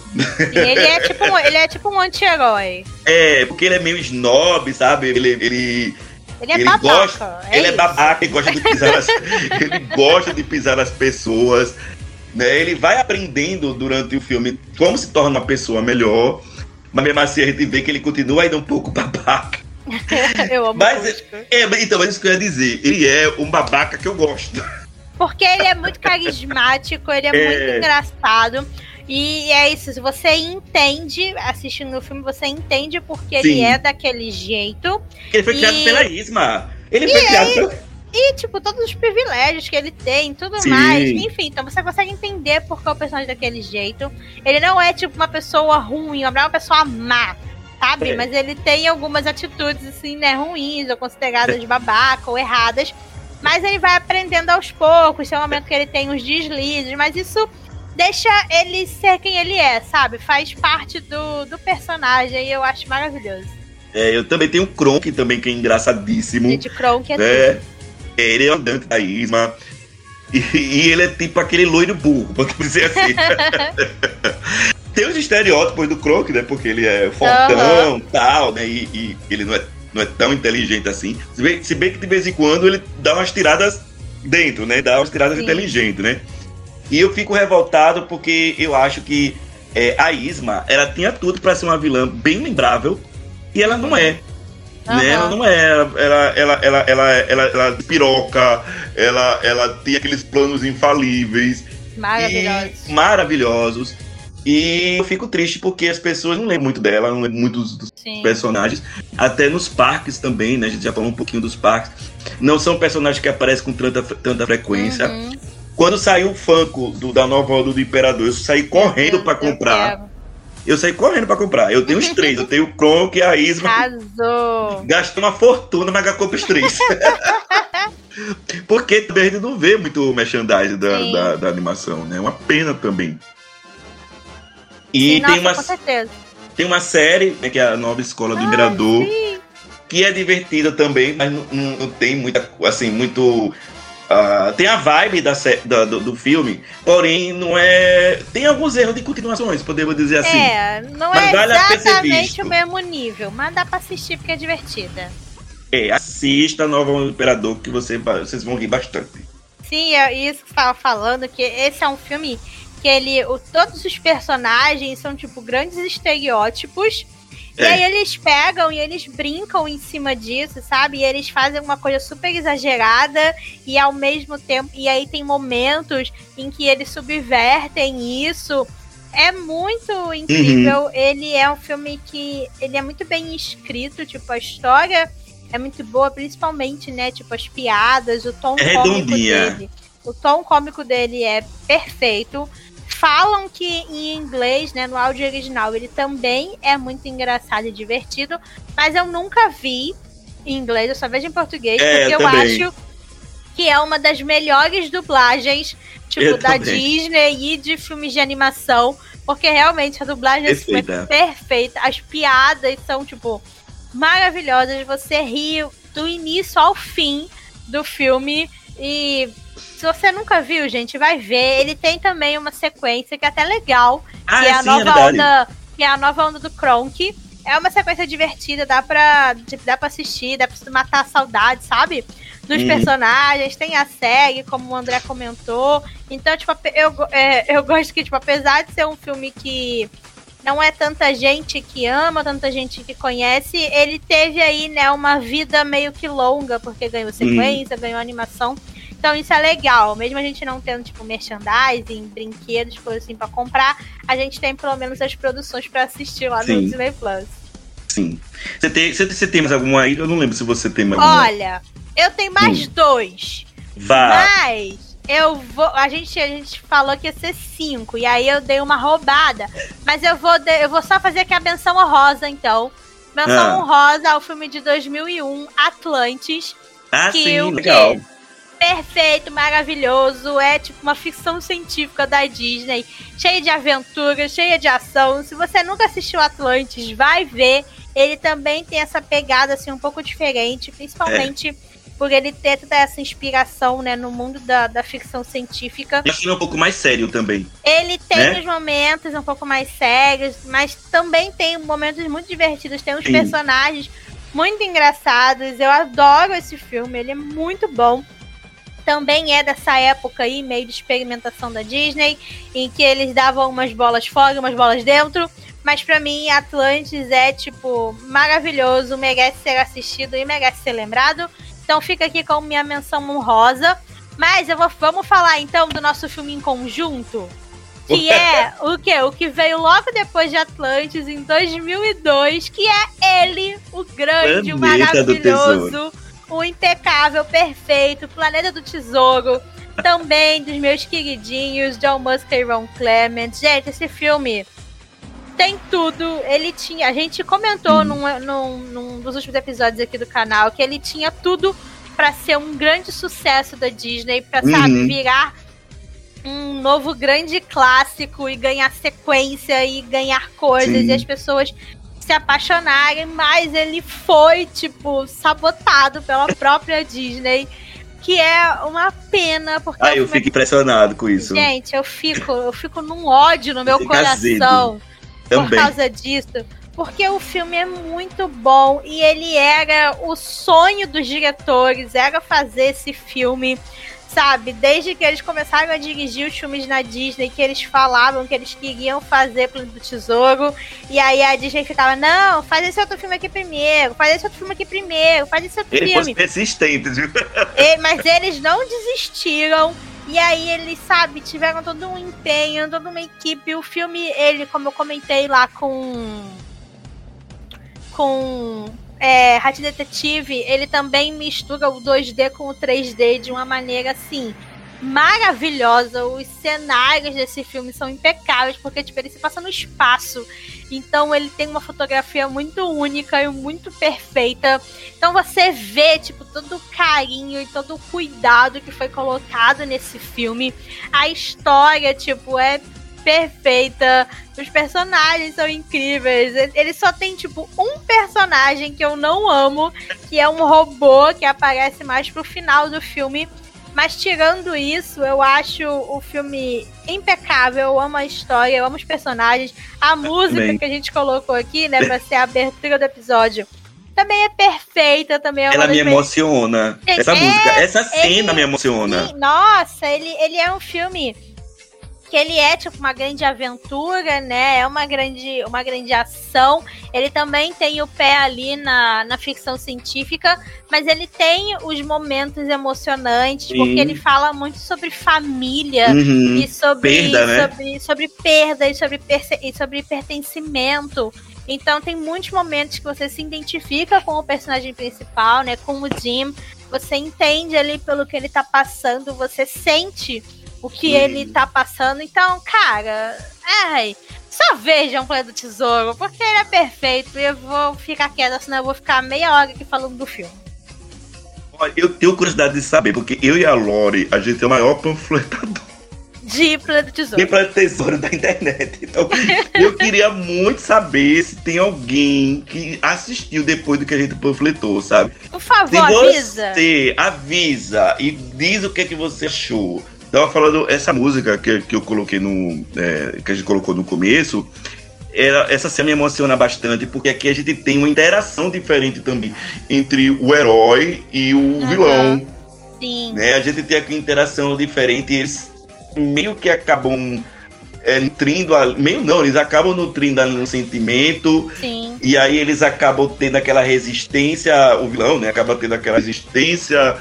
E ele é tipo um, ele é tipo um anti-herói. É, porque ele é meio snob, sabe? Ele, ele, Ele é Ele babaca. gosta- é ele é isso. babaca, ele gosta de pisar as, ele gosta de pisar as pessoas, né? Ele vai aprendendo durante o filme como se torna uma pessoa melhor, mas mesmo assim a gente vê que ele continua ainda um pouco babaca. Eu amo Mas-. É, então é isso que eu ia dizer. Ele é um babaca que eu gosto. Porque ele é muito carismático, ele é, É. muito engraçado. E é isso, se você entende, assistindo o filme, você entende porque ele Sim. é daquele jeito. Ele foi E- criado pela Isma. Ele foi criado pela... E, tipo, todos os privilégios que ele tem, tudo Sim. mais. Enfim, então você consegue entender por que o personagem é daquele jeito. Ele não é, tipo, uma pessoa ruim, não é uma pessoa má, sabe? É. Mas ele tem algumas atitudes, assim, né, ruins, ou consideradas É. babaca, ou erradas. Mas ele vai aprendendo aos poucos. Tem um momento que ele tem uns deslizes, mas isso deixa ele ser quem ele é, sabe? Faz parte do, do personagem e eu acho maravilhoso. É, eu também tenho o Kronk também, que é engraçadíssimo. Gente, Kronk é É, tudo. ele é o andante da Isma. E, e ele é tipo aquele loiro burro, pode dizer assim. Tem os estereótipos do Kronk, né? Porque ele é fortão tal, né? E, e ele não é, não é tão inteligente assim. Se bem, se bem que de vez em quando ele dá umas tiradas dentro, né? Dá umas tiradas Sim. inteligentes, né? E eu fico revoltado porque eu acho que é, a Isma, ela tinha tudo pra ser uma vilã bem lembrável. E ela não é. Né? Ela não é, ela, ela, ela, ela, ela, ela, ela piroca, ela, ela tem aqueles planos infalíveis Maravilhoso. e maravilhosos. E eu fico triste porque as pessoas não lembram muito dela, não lembram muito dos, dos personagens. Até nos parques também, né? A gente já falou um pouquinho dos parques. Não são personagens que aparecem com tanta, tanta frequência. Uhum. Quando saiu o Funko do, da nova do Imperador, eu saí correndo pra Eu comprar. Eu saí correndo pra comprar. Eu tenho os três. Eu tenho o Kronk e a Isma. Arrasou. Gastei uma fortuna, mas já compro os três. Porque também a gente não vê muito merchandising da, da, da animação, né? É uma pena também. E nossa, tem, uma, com certeza. tem uma série, né, que é a Nova Escola do Imperador, sim. que é divertida também, mas não, não- tem muita, assim, muito... ah, tem a vibe da, da- do, do filme, porém não é... Tem alguns erros de continuações, podemos dizer assim. É, não é vale exatamente o mesmo nível, mas dá pra assistir porque é divertida. É, assista a Nova Imperador, que você, vocês vão rir bastante. Sim, é isso que você tava falando, que esse é um filme que ele. O, todos os personagens são, tipo, grandes estereótipos. E É. aí eles pegam e eles brincam em cima disso, sabe? E eles fazem uma coisa super exagerada e ao mesmo tempo. E aí tem momentos em que eles subvertem isso. É muito incrível. Ele é um filme que ele é muito bem escrito, tipo, a história é muito boa, principalmente, né? Tipo, as piadas, o tom É cômico dele. O tom cômico dele é perfeito. Falam que em inglês, né, no áudio original, ele também é muito engraçado e divertido, mas eu nunca vi em inglês, eu só vejo em português, É, porque eu acho que é uma das melhores dublagens, tipo, Eu da também. Disney e de filmes de animação, porque realmente a dublagem filme é Perfeita. perfeita. As piadas são, tipo, maravilhosas. Você ri do início ao fim do filme. E se você nunca viu, gente, vai ver. Ele tem também uma sequência que é até legal, Ah, que é a é nova verdade. onda. Que é a nova onda do Kronk. É uma sequência divertida, dá pra, dá pra assistir, dá pra matar a saudade, sabe? Dos Uhum. personagens, tem a série, como o André comentou. Então, tipo, eu, é, eu gosto que, tipo, apesar de ser um filme que não é tanta gente que ama, tanta gente que conhece, ele teve aí, né, uma vida meio que longa, porque ganhou sequência, ganhou animação. Então isso é legal, mesmo a gente não tendo, tipo, merchandising, brinquedos, coisas assim pra comprar, a gente tem pelo menos as produções pra assistir lá Sim. no Disney Plus. Sim. Você tem, você, você tem mais alguma aí? Eu não lembro se você tem mais alguma. Olha, eu tenho mais dois. Vá. Mas eu vou. A gente, a gente falou que ia ser cinco. E aí eu dei uma roubada. Mas eu vou, de- eu vou só fazer aqui a menção honrosa, então. Menção Ah. honrosa ao filme de 2001, Atlantis. Ah, que sim, o quê? Perfeito, maravilhoso. É tipo uma ficção científica da Disney. Cheia de aventuras, cheia de ação. Se você nunca assistiu Atlantis, vai ver. ele também tem essa pegada assim um pouco diferente, principalmente é. por ele ter toda essa inspiração, né, no mundo da, da ficção científica. E assim, é um pouco mais sério também. Ele tem né? os momentos um pouco mais sérios, mas também tem momentos muito divertidos, tem uns Sim. personagens muito engraçados. Eu adoro esse filme, ele é muito bom também é dessa época aí, meio de experimentação da Disney, em que eles davam umas bolas fora, umas bolas dentro. Mas para mim, Atlantis é, tipo, maravilhoso, merece ser assistido e merece ser lembrado. Então fica aqui com minha menção honrosa. Mas eu vou, vamos falar então do nosso filme em conjunto. Que é o que? O que veio logo depois de Atlantis, em 2002, que é ele, o grande, o maravilhoso o impecável, perfeito, Planeta do Tesouro, também dos meus queridinhos, John Musker e Ron Clement. Gente, esse filme tem tudo. Ele tinha. A gente comentou uhum. num, num, num, dos últimos episódios aqui do canal que ele tinha tudo para ser um grande sucesso da Disney, pra, uhum. sabe, virar um novo grande clássico e ganhar sequência e ganhar coisas Sim. e as pessoas se apaixonarem, mas ele foi, tipo, sabotado pela própria Disney. Que é uma pena, porque. Ah, eu fico impressionado com isso. Gente, eu fico, eu fico num ódio no meu coração por causa disso. Porque o filme é muito bom e ele era o sonho dos diretores, era fazer esse filme sabe? Desde que eles começaram a dirigir os filmes na Disney, que eles falavam que eles queriam fazer Planeta do Tesouro, e aí a Disney ficava, não, faz esse outro filme aqui primeiro, faz esse outro filme aqui primeiro, faz esse outro Ele filme. persistentes, viu? E, mas eles não desistiram. E aí eles, sabe, tiveram todo um empenho, toda uma equipe. O filme, ele, como eu comentei lá com. Com é, Hat Detective, ele também mistura o 2D com o 3D de uma maneira assim maravilhosa. Os cenários desse filme são impecáveis, porque tipo, ele se passa no espaço. Então ele tem uma fotografia muito única e muito perfeita. Então você vê, tipo, todo o carinho e todo o cuidado que foi colocado nesse filme. A história, tipo, é perfeita. Os personagens são incríveis. Ele só tem, tipo, um personagem que eu não amo, que é um robô que aparece mais pro final do filme. Mas tirando isso, eu acho o filme impecável. Eu amo a história, eu amo os personagens. A música Bem. que a gente colocou aqui, né, pra ser a abertura do episódio, também é perfeita, também é Ela me emociona. Essa é, música, essa cena ele, me emociona. Sim, nossa, ele, ele é um filme que ele é tipo uma grande aventura, né? É uma grande, uma grande ação. Ele também tem o pé ali na, na ficção científica, mas ele tem os momentos emocionantes, Sim. porque ele fala muito sobre família uhum. e sobre perda, né? sobre, sobre perda e sobre, e sobre pertencimento. Então tem muitos momentos que você se identifica com o personagem principal, né? Com o Jim. Você entende ali pelo que ele tá passando, você sente o que hum. ele tá passando. Então, cara, ai, só vejam o Planeta do Tesouro, porque ele é perfeito. E eu vou ficar quieta, senão eu vou ficar meia hora aqui falando do filme. Olha, eu tenho curiosidade de saber, porque eu e a Lori, a gente é o maior panfletador. De Planeta do Tesouro. De Planeta do Tesouro da internet. Então, eu queria muito saber se tem alguém que assistiu depois do que a gente panfletou, sabe? Por favor, se avisa. você avisa e diz o que, é que você achou Tava falando, essa música que, que eu coloquei no. É, que a gente colocou no começo, ela, essa cena me emociona bastante, porque aqui a gente tem uma interação diferente também entre o herói e o uhum. vilão. Sim. Né? A gente tem aqui interação diferente, eles meio que acabam é, nutrindo, meio não, eles acabam nutrindo ali um sentimento. Sim. E aí eles acabam tendo aquela resistência, o vilão, né? Acaba tendo aquela resistência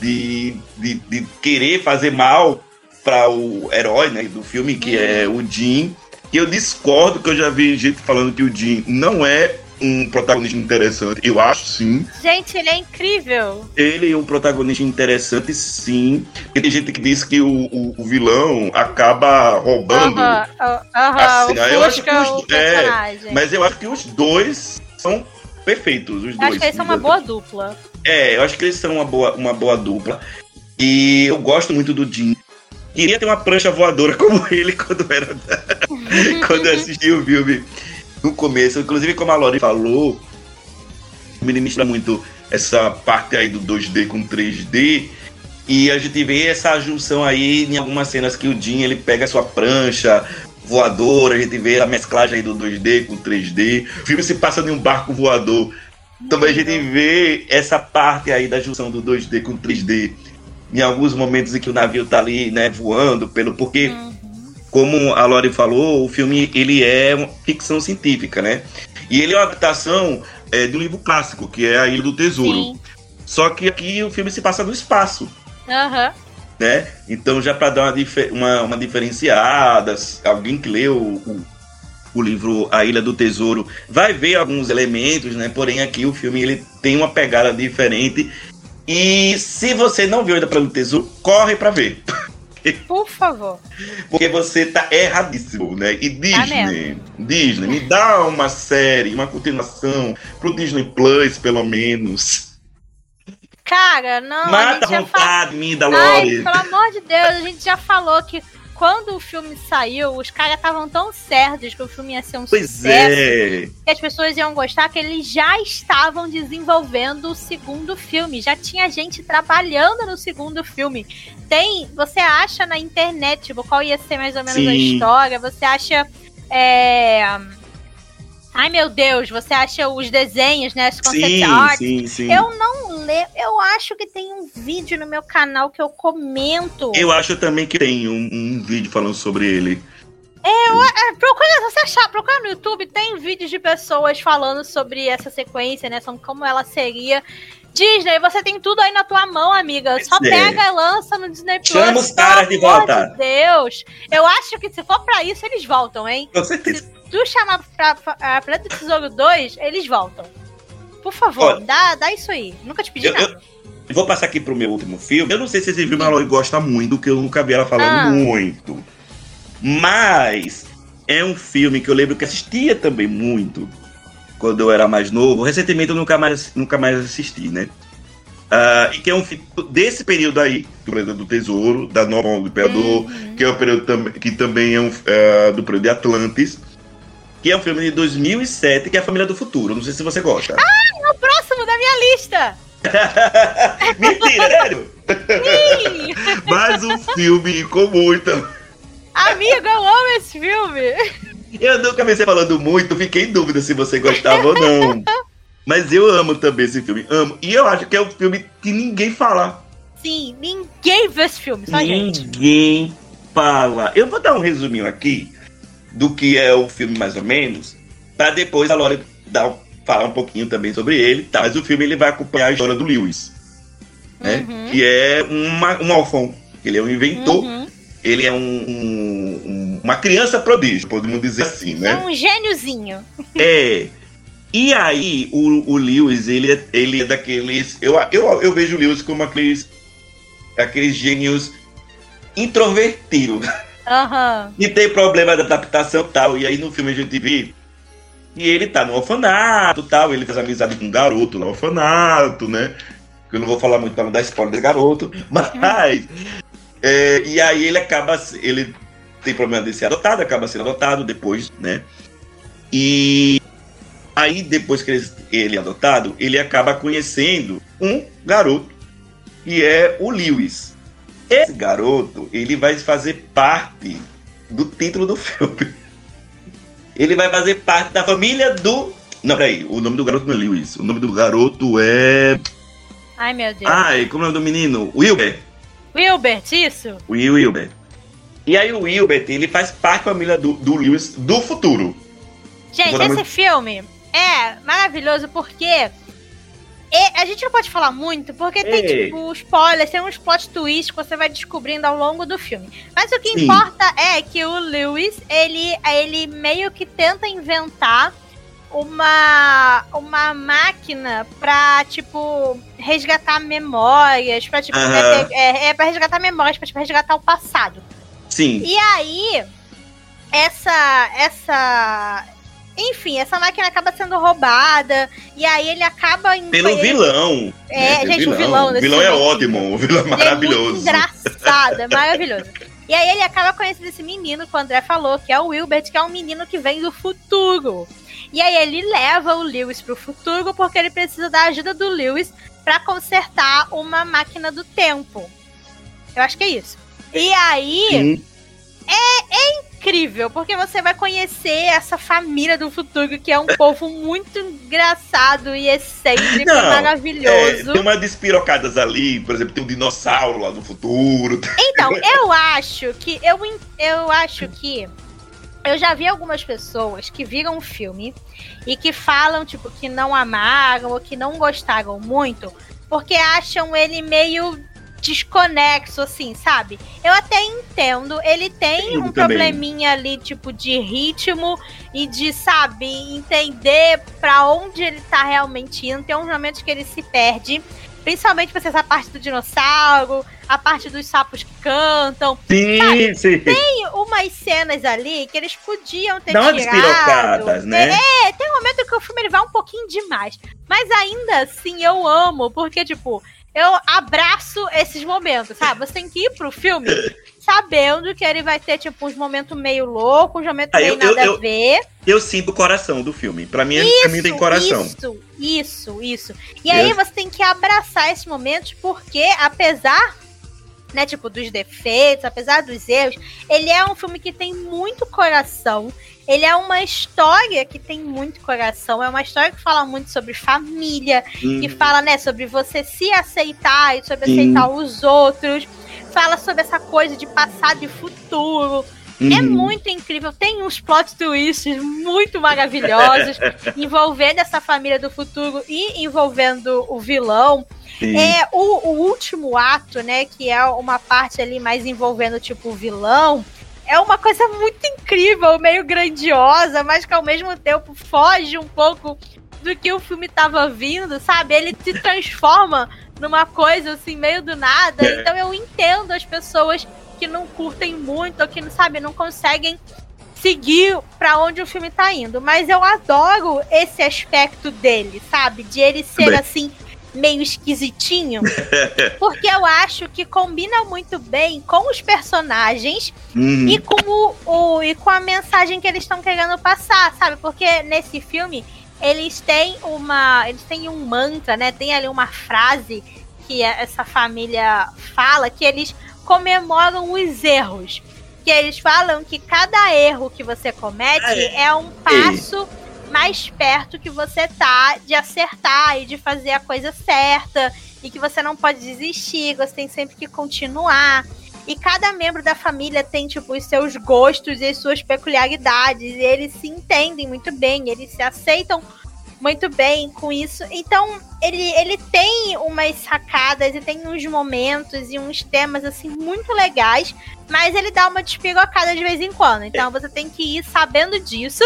de, de, de querer fazer mal para o herói né, do filme, que é o Jim. E eu discordo que eu já vi gente falando que o Jim não é um protagonista interessante. Eu acho sim. Gente, ele é incrível. Ele é um protagonista interessante, sim. E tem gente que diz que o, o, o vilão acaba roubando. Uh -huh, uh -huh, assim, eu acho que os, é, mas eu acho que os dois são perfeitos. Os dois. Acho que eles são uma boa dupla. É, eu acho que eles são uma boa, uma boa dupla. E eu gosto muito do Jim. Queria ter uma prancha voadora como ele quando era. quando eu assisti o filme. no começo, inclusive como a Lori falou, me muito essa parte aí do 2D com 3D. E a gente vê essa junção aí em algumas cenas que o Jim ele pega a sua prancha voadora, a gente vê a mesclagem aí do 2D com 3D. O filme se passa em um barco voador. Também a gente vê essa parte aí da junção do 2D com 3D. Em alguns momentos em que o navio tá ali, né, voando, pelo porque Uhum. como a Lori falou, o filme ele é uma ficção científica, né? E ele é uma adaptação é, de um livro clássico, que é A Ilha do Tesouro. Sim. Só que aqui o filme se passa no espaço, Aham. né? Então já para dar uma, uma, uma diferenciada, alguém que leu o, o livro A Ilha do Tesouro vai ver alguns elementos, né? Porém aqui o filme ele tem uma pegada diferente. E se você não viu ainda para do Tesouro, corre para ver. Por favor. Porque você tá erradíssimo, né? E Tá Disney, Disney, me dá uma série, uma continuação pro Disney Plus, pelo menos. Cara, não. a Mata a já falou. vontade, me da Ai, pelo amor de Deus, a gente já falou que quando o filme saiu, os caras estavam tão certos que o filme ia ser um Pois sucesso, é. que as pessoas iam gostar, que eles já estavam desenvolvendo o segundo filme. Já tinha gente trabalhando no segundo filme. Tem, você acha na internet, tipo, qual ia ser mais ou menos a Sim. história, você acha. É... Ai meu Deus, você acha os desenhos, né? As concept Sim, art. sim, sim. Eu não lembro. Eu acho que tem um vídeo no meu canal que eu comento. Eu acho também que tem um, um vídeo falando sobre ele. É, procura, se você achar, procura no YouTube, tem vídeos de pessoas falando sobre essa sequência, né? Sobre como ela seria. Disney, você tem tudo aí na tua mão, amiga. Só é. pega e lança no Disney Plus. Chama os caras de volta. de Deus. Eu acho que se for pra isso, eles voltam, hein? Com certeza. Tu chamar pra, pra, a Planeta do Tesouro 2, eles voltam. Por favor, Olha, dá, dá isso aí. Nunca te pedi Eu, nada. eu vou passar aqui pro meu último filme. Eu não sei se esse filme a Lori gosta muito, que eu nunca vi ela falando Ah. muito. Mas é um filme que eu lembro que assistia também muito quando eu era mais novo. Recentemente eu nunca mais, nunca mais assisti, né? Ah, e que é um filme desse período aí, do Planeta do Tesouro, da Nova do Imperador, Uhum. que é o período tam- que também é um, ah, do período de Atlantis, que é um filme de 2007, que é a Família do Futuro. Não sei se você gosta. É o próximo da minha lista! Mentira, sério? Sim! Mas o filme com muito. Amigo, eu amo esse filme! Eu nunca comecei falando muito, fiquei em dúvida se você gostava ou não. Mas eu amo também esse filme, amo. E eu acho que é um filme que ninguém fala. Sim, ninguém vê esse filme, só gente. Ninguém fala. Eu vou dar um resuminho aqui do que é o filme mais ou menos, para depois a Lore dar, falar um pouquinho também sobre ele. Tá? Mas o filme ele vai acompanhar a história do Lewis, né? Uhum. Que é uma, um alfão. Ele é um inventor. Uhum. Ele é um, um- um- uma criança prodígio, podemos dizer assim, É né? um gêniozinho. É. E aí, o, o Lewis, ele é, ele é daqueles. Eu, eu, eu vejo o Lewis como aqueles. aqueles gênios introvertidos. Aham. E tem problema de adaptação tal. E aí no filme a gente vê. E ele tá no orfanato tal. Ele faz amizade com um garoto no orfanato, né? Que eu não vou falar muito pra não dar spoiler desse garoto. Mas. é, e aí ele acaba. Ele tem problema de ser adotado, acaba sendo adotado depois, né? E aí, depois que ele é adotado, ele acaba conhecendo um garoto, que é o Lewis. Esse garoto, ele vai fazer parte do título do filme. Ele vai fazer parte da família do. Não, peraí, o nome do garoto não é Lewis. O nome do garoto é. Ai, meu Deus. Ai, como é o nome do menino? Wilber. Wilbert, isso? Will Wilber. E aí o Wilbert, ele faz parte da família do, do Lewis do futuro. Gente, esse muito- filme é maravilhoso porque e- a gente não pode falar muito, porque tem, É. tipo, spoilers, tem uns plot twists que você vai descobrindo ao longo do filme. Mas o que Sim. importa é que o Lewis, ele, ele meio que tenta inventar uma, uma máquina pra, tipo, resgatar memórias, pra, tipo, Aham. é, é, é pra resgatar memórias, pra, tipo, resgatar o passado. Sim. E aí, essa. Essa. Enfim, essa máquina acaba sendo roubada. E aí ele acaba em. Pelo ele- vilão. É, né? gente, o vilão O vilão é ótimo, o vilão é é maravilhoso. engraçado, é maravilhoso. E aí ele acaba conhecendo esse menino que o André falou, que é o Wilbert, que é um menino que vem do futuro. E aí ele leva o Lewis pro futuro porque ele precisa da ajuda do Lewis para consertar uma máquina do tempo. Eu acho que é isso. E aí Sim. é, é incrível, porque você vai conhecer essa família do futuro, que é um povo muito engraçado e excêntrico e Não, É, maravilhoso. tem umas despirocadas ali, por exemplo, tem um dinossauro lá no futuro. Então, eu acho que. Eu, eu acho que. Eu já vi algumas pessoas que viram o filme e que falam, tipo, que não amaram ou que não gostaram muito, porque acham ele meio desconexo, assim, sabe? Eu até entendo, ele tem um também. probleminha ali, tipo, de ritmo e de, sabe, entender pra onde ele tá realmente indo. Tem uns momentos que ele se perde. Principalmente pra essa parte do dinossauro, a parte dos sapos que cantam. Sim, sim. Tem umas cenas ali que eles podiam ter umas tirado. né? É, tem um momento que o filme ele vai um pouquinho demais. Mas ainda assim eu amo, porque, tipo, eu abraço esses momentos, sabe? Você tem que ir pro filme sabendo que ele vai ter, tipo, uns momentos meio loucos, uns momentos Ah, meio eu- eu- nada eu- a ver. Eu sinto o coração do filme. Pra mim, pra mim tem coração. Isso, isso, isso. E aí Eu- você tem que abraçar esses momentos, porque apesar, né, tipo, dos defeitos, apesar dos erros, ele é um filme que tem muito coração. Ele é uma história que tem muito coração. É uma história que fala muito sobre família, Hum, que fala, né, sobre você se aceitar e sobre Sim. aceitar os outros. Fala sobre essa coisa de passado e futuro. É hum. muito incrível. Tem uns plot twists muito maravilhosos envolvendo essa família do futuro e envolvendo o vilão. Sim. É o, o último ato, né? Que é uma parte ali mais envolvendo, tipo, o vilão. É uma coisa muito incrível, meio grandiosa, mas que ao mesmo tempo foge um pouco do que o filme tava vindo, sabe? Ele se transforma numa coisa assim, meio do nada. É. Então eu entendo as pessoas que não curtem muito, ou que, sabe, não conseguem seguir pra onde o filme tá indo. Mas eu adoro esse aspecto dele, sabe? De ele ser assim, meio esquisitinho. porque eu acho que combina muito bem com os personagens Hum. e com o, o- e com a mensagem que eles estão querendo passar, sabe? Porque nesse filme eles têm uma, eles têm um mantra, né? Tem ali uma frase que é- essa família fala que eles comemoram os erros. Que eles falam que cada erro que você comete É. é um passo mais perto que você tá de acertar e de fazer a coisa certa e que você não pode desistir, você tem sempre que continuar. E cada membro da família tem, tipo, os seus gostos e as suas peculiaridades. E eles se entendem muito bem, eles se aceitam muito bem com isso. Então, ele, ele tem umas sacadas e tem uns momentos e uns temas, assim, muito legais. Mas ele dá uma despirocada de vez em quando. Então, você tem que ir sabendo disso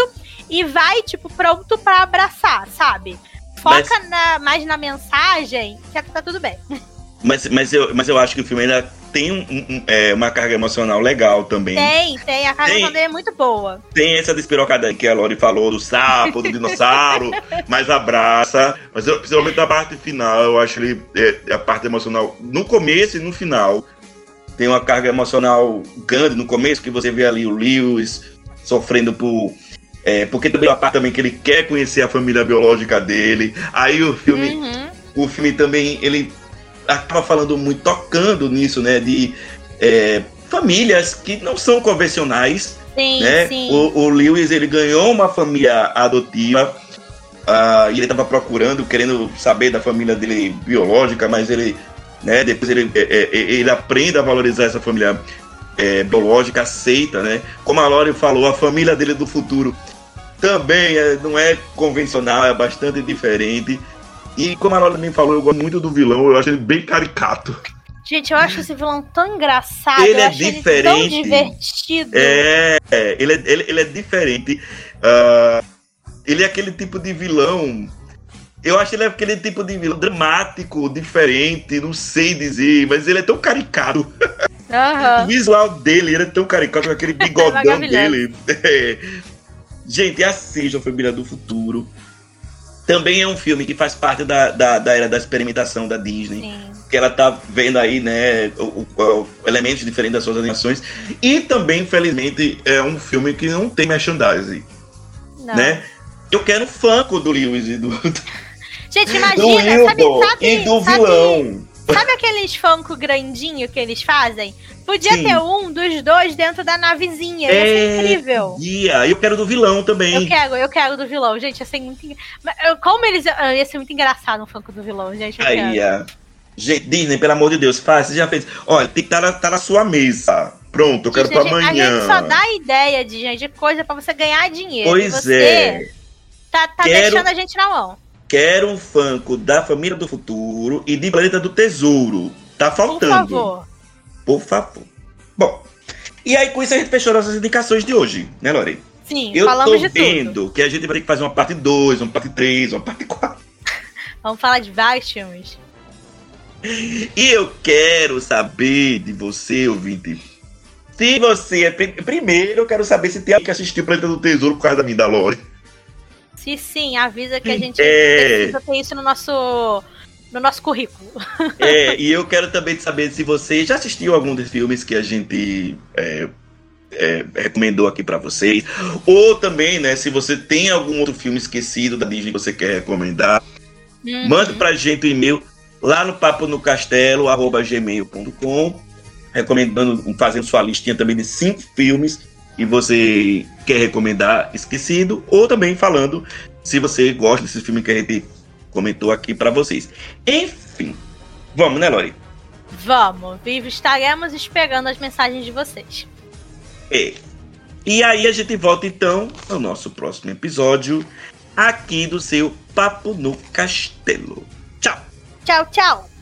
e vai, tipo, pronto pra abraçar, sabe? Foca na, mais na mensagem, que tá tudo bem. Mas, mas, eu, mas eu acho que o filme ainda tem um- um- é, uma carga emocional legal também. Tem, tem. A carga Tem. dele é muito boa. Tem essa despirocada que a Lori falou do sapo, do dinossauro, mas abraça. Mas eu, principalmente a parte final, eu acho ele é, a parte emocional no começo e no final. Tem uma carga emocional grande no começo, que você vê ali o Lewis sofrendo por. é, porque também a parte também que ele quer conhecer a família biológica dele. Aí o filme Uhum. o filme também ele acaba falando muito, tocando nisso, né? De é, famílias que não são convencionais, Sim, né? sim. O, o Lewis ele ganhou uma família adotiva ah, e ele estava procurando, querendo saber da família dele biológica, mas ele, né? Depois ele, é, é, ele aprende a valorizar essa família é, biológica, aceita, né? Como a Lori falou, a família dele do futuro também é- não é convencional, é bastante diferente. E como a Lori também falou, eu gosto muito do vilão, eu acho ele bem caricato. Gente, eu acho esse vilão tão engraçado. Ele é acho Ele tão diferente. divertido. É, é, ele, é ele, ele é diferente. ah, ele é aquele tipo de vilão. Eu acho ele é aquele tipo de vilão dramático, diferente, não sei dizer, mas ele é tão caricato. O Aham. visual dele, ele é tão caricato com aquele bigodão dele. É. Gente, assistam Família do Futuro. Também é um filme que faz parte da, da, da era da experimentação da Disney. Sim. que ela tá vendo aí, né, o, o, o, elementos diferentes das suas animações. E também, infelizmente, é um filme que não tem merchandising, Não. né? Eu quero Funko do Lewis e do, Gente, do imagina, sabe, Wilbur sabe, e do sabe- vilão. Sabe aqueles Funko grandinho que eles fazem? Podia Sim. ter um dos dois dentro da navezinha. Ia ser incrível. Ia. Eu quero do vilão também. Eu quero, eu quero do vilão, gente. Ia ser muito. Como eles. ah, Ia ser muito engraçado um Funko do vilão, gente. Eu Aí, quero. ah, gente, Disney, pelo amor de Deus, faz, você já fez. Olha, tem que estar na, tá na sua mesa. Pronto, eu quero Gente, pra amanhã. A gente só dá ideia de, gente, de coisa pra você ganhar dinheiro. Pois é. Tá, tá Quero- deixando a gente na mão. Quero um Funko da Família do Futuro e de Planeta do Tesouro. Tá Por faltando. favor. Por favor. Bom, e aí com isso a gente fechou nossas indicações de hoje, né, Lore? Sim, Eu falamos tô de tudo. vendo que a gente vai ter que fazer uma parte 2, uma parte 3, uma parte 4. Vamos falar de vários filmes. E eu quero saber de você, ouvinte. Se você é. pri- Primeiro, eu quero saber se tem alguém que assistiu Planeta do Tesouro por causa da minha da Lore. Se sim, avisa que a gente É. precisa ter isso no nosso, no nosso currículo. É, e eu quero também saber se você já assistiu algum dos filmes que a gente é, é, recomendou aqui pra vocês. Ou também, né, se você tem algum outro filme esquecido da Disney que você quer recomendar. Uhum. Mande pra gente o e-mail lá no papo no castelo, arroba gmail.com, recomendando, fazendo sua listinha também de cinco filmes que você quer recomendar esquecido, ou também falando se você gosta desse filme que a gente comentou aqui pra vocês. Enfim, vamos, né, Lori? Vamos, vivo estaremos esperando as mensagens de vocês. É. E aí a gente volta então ao nosso próximo episódio aqui do seu Papo no Castelo. Tchau! Tchau, tchau!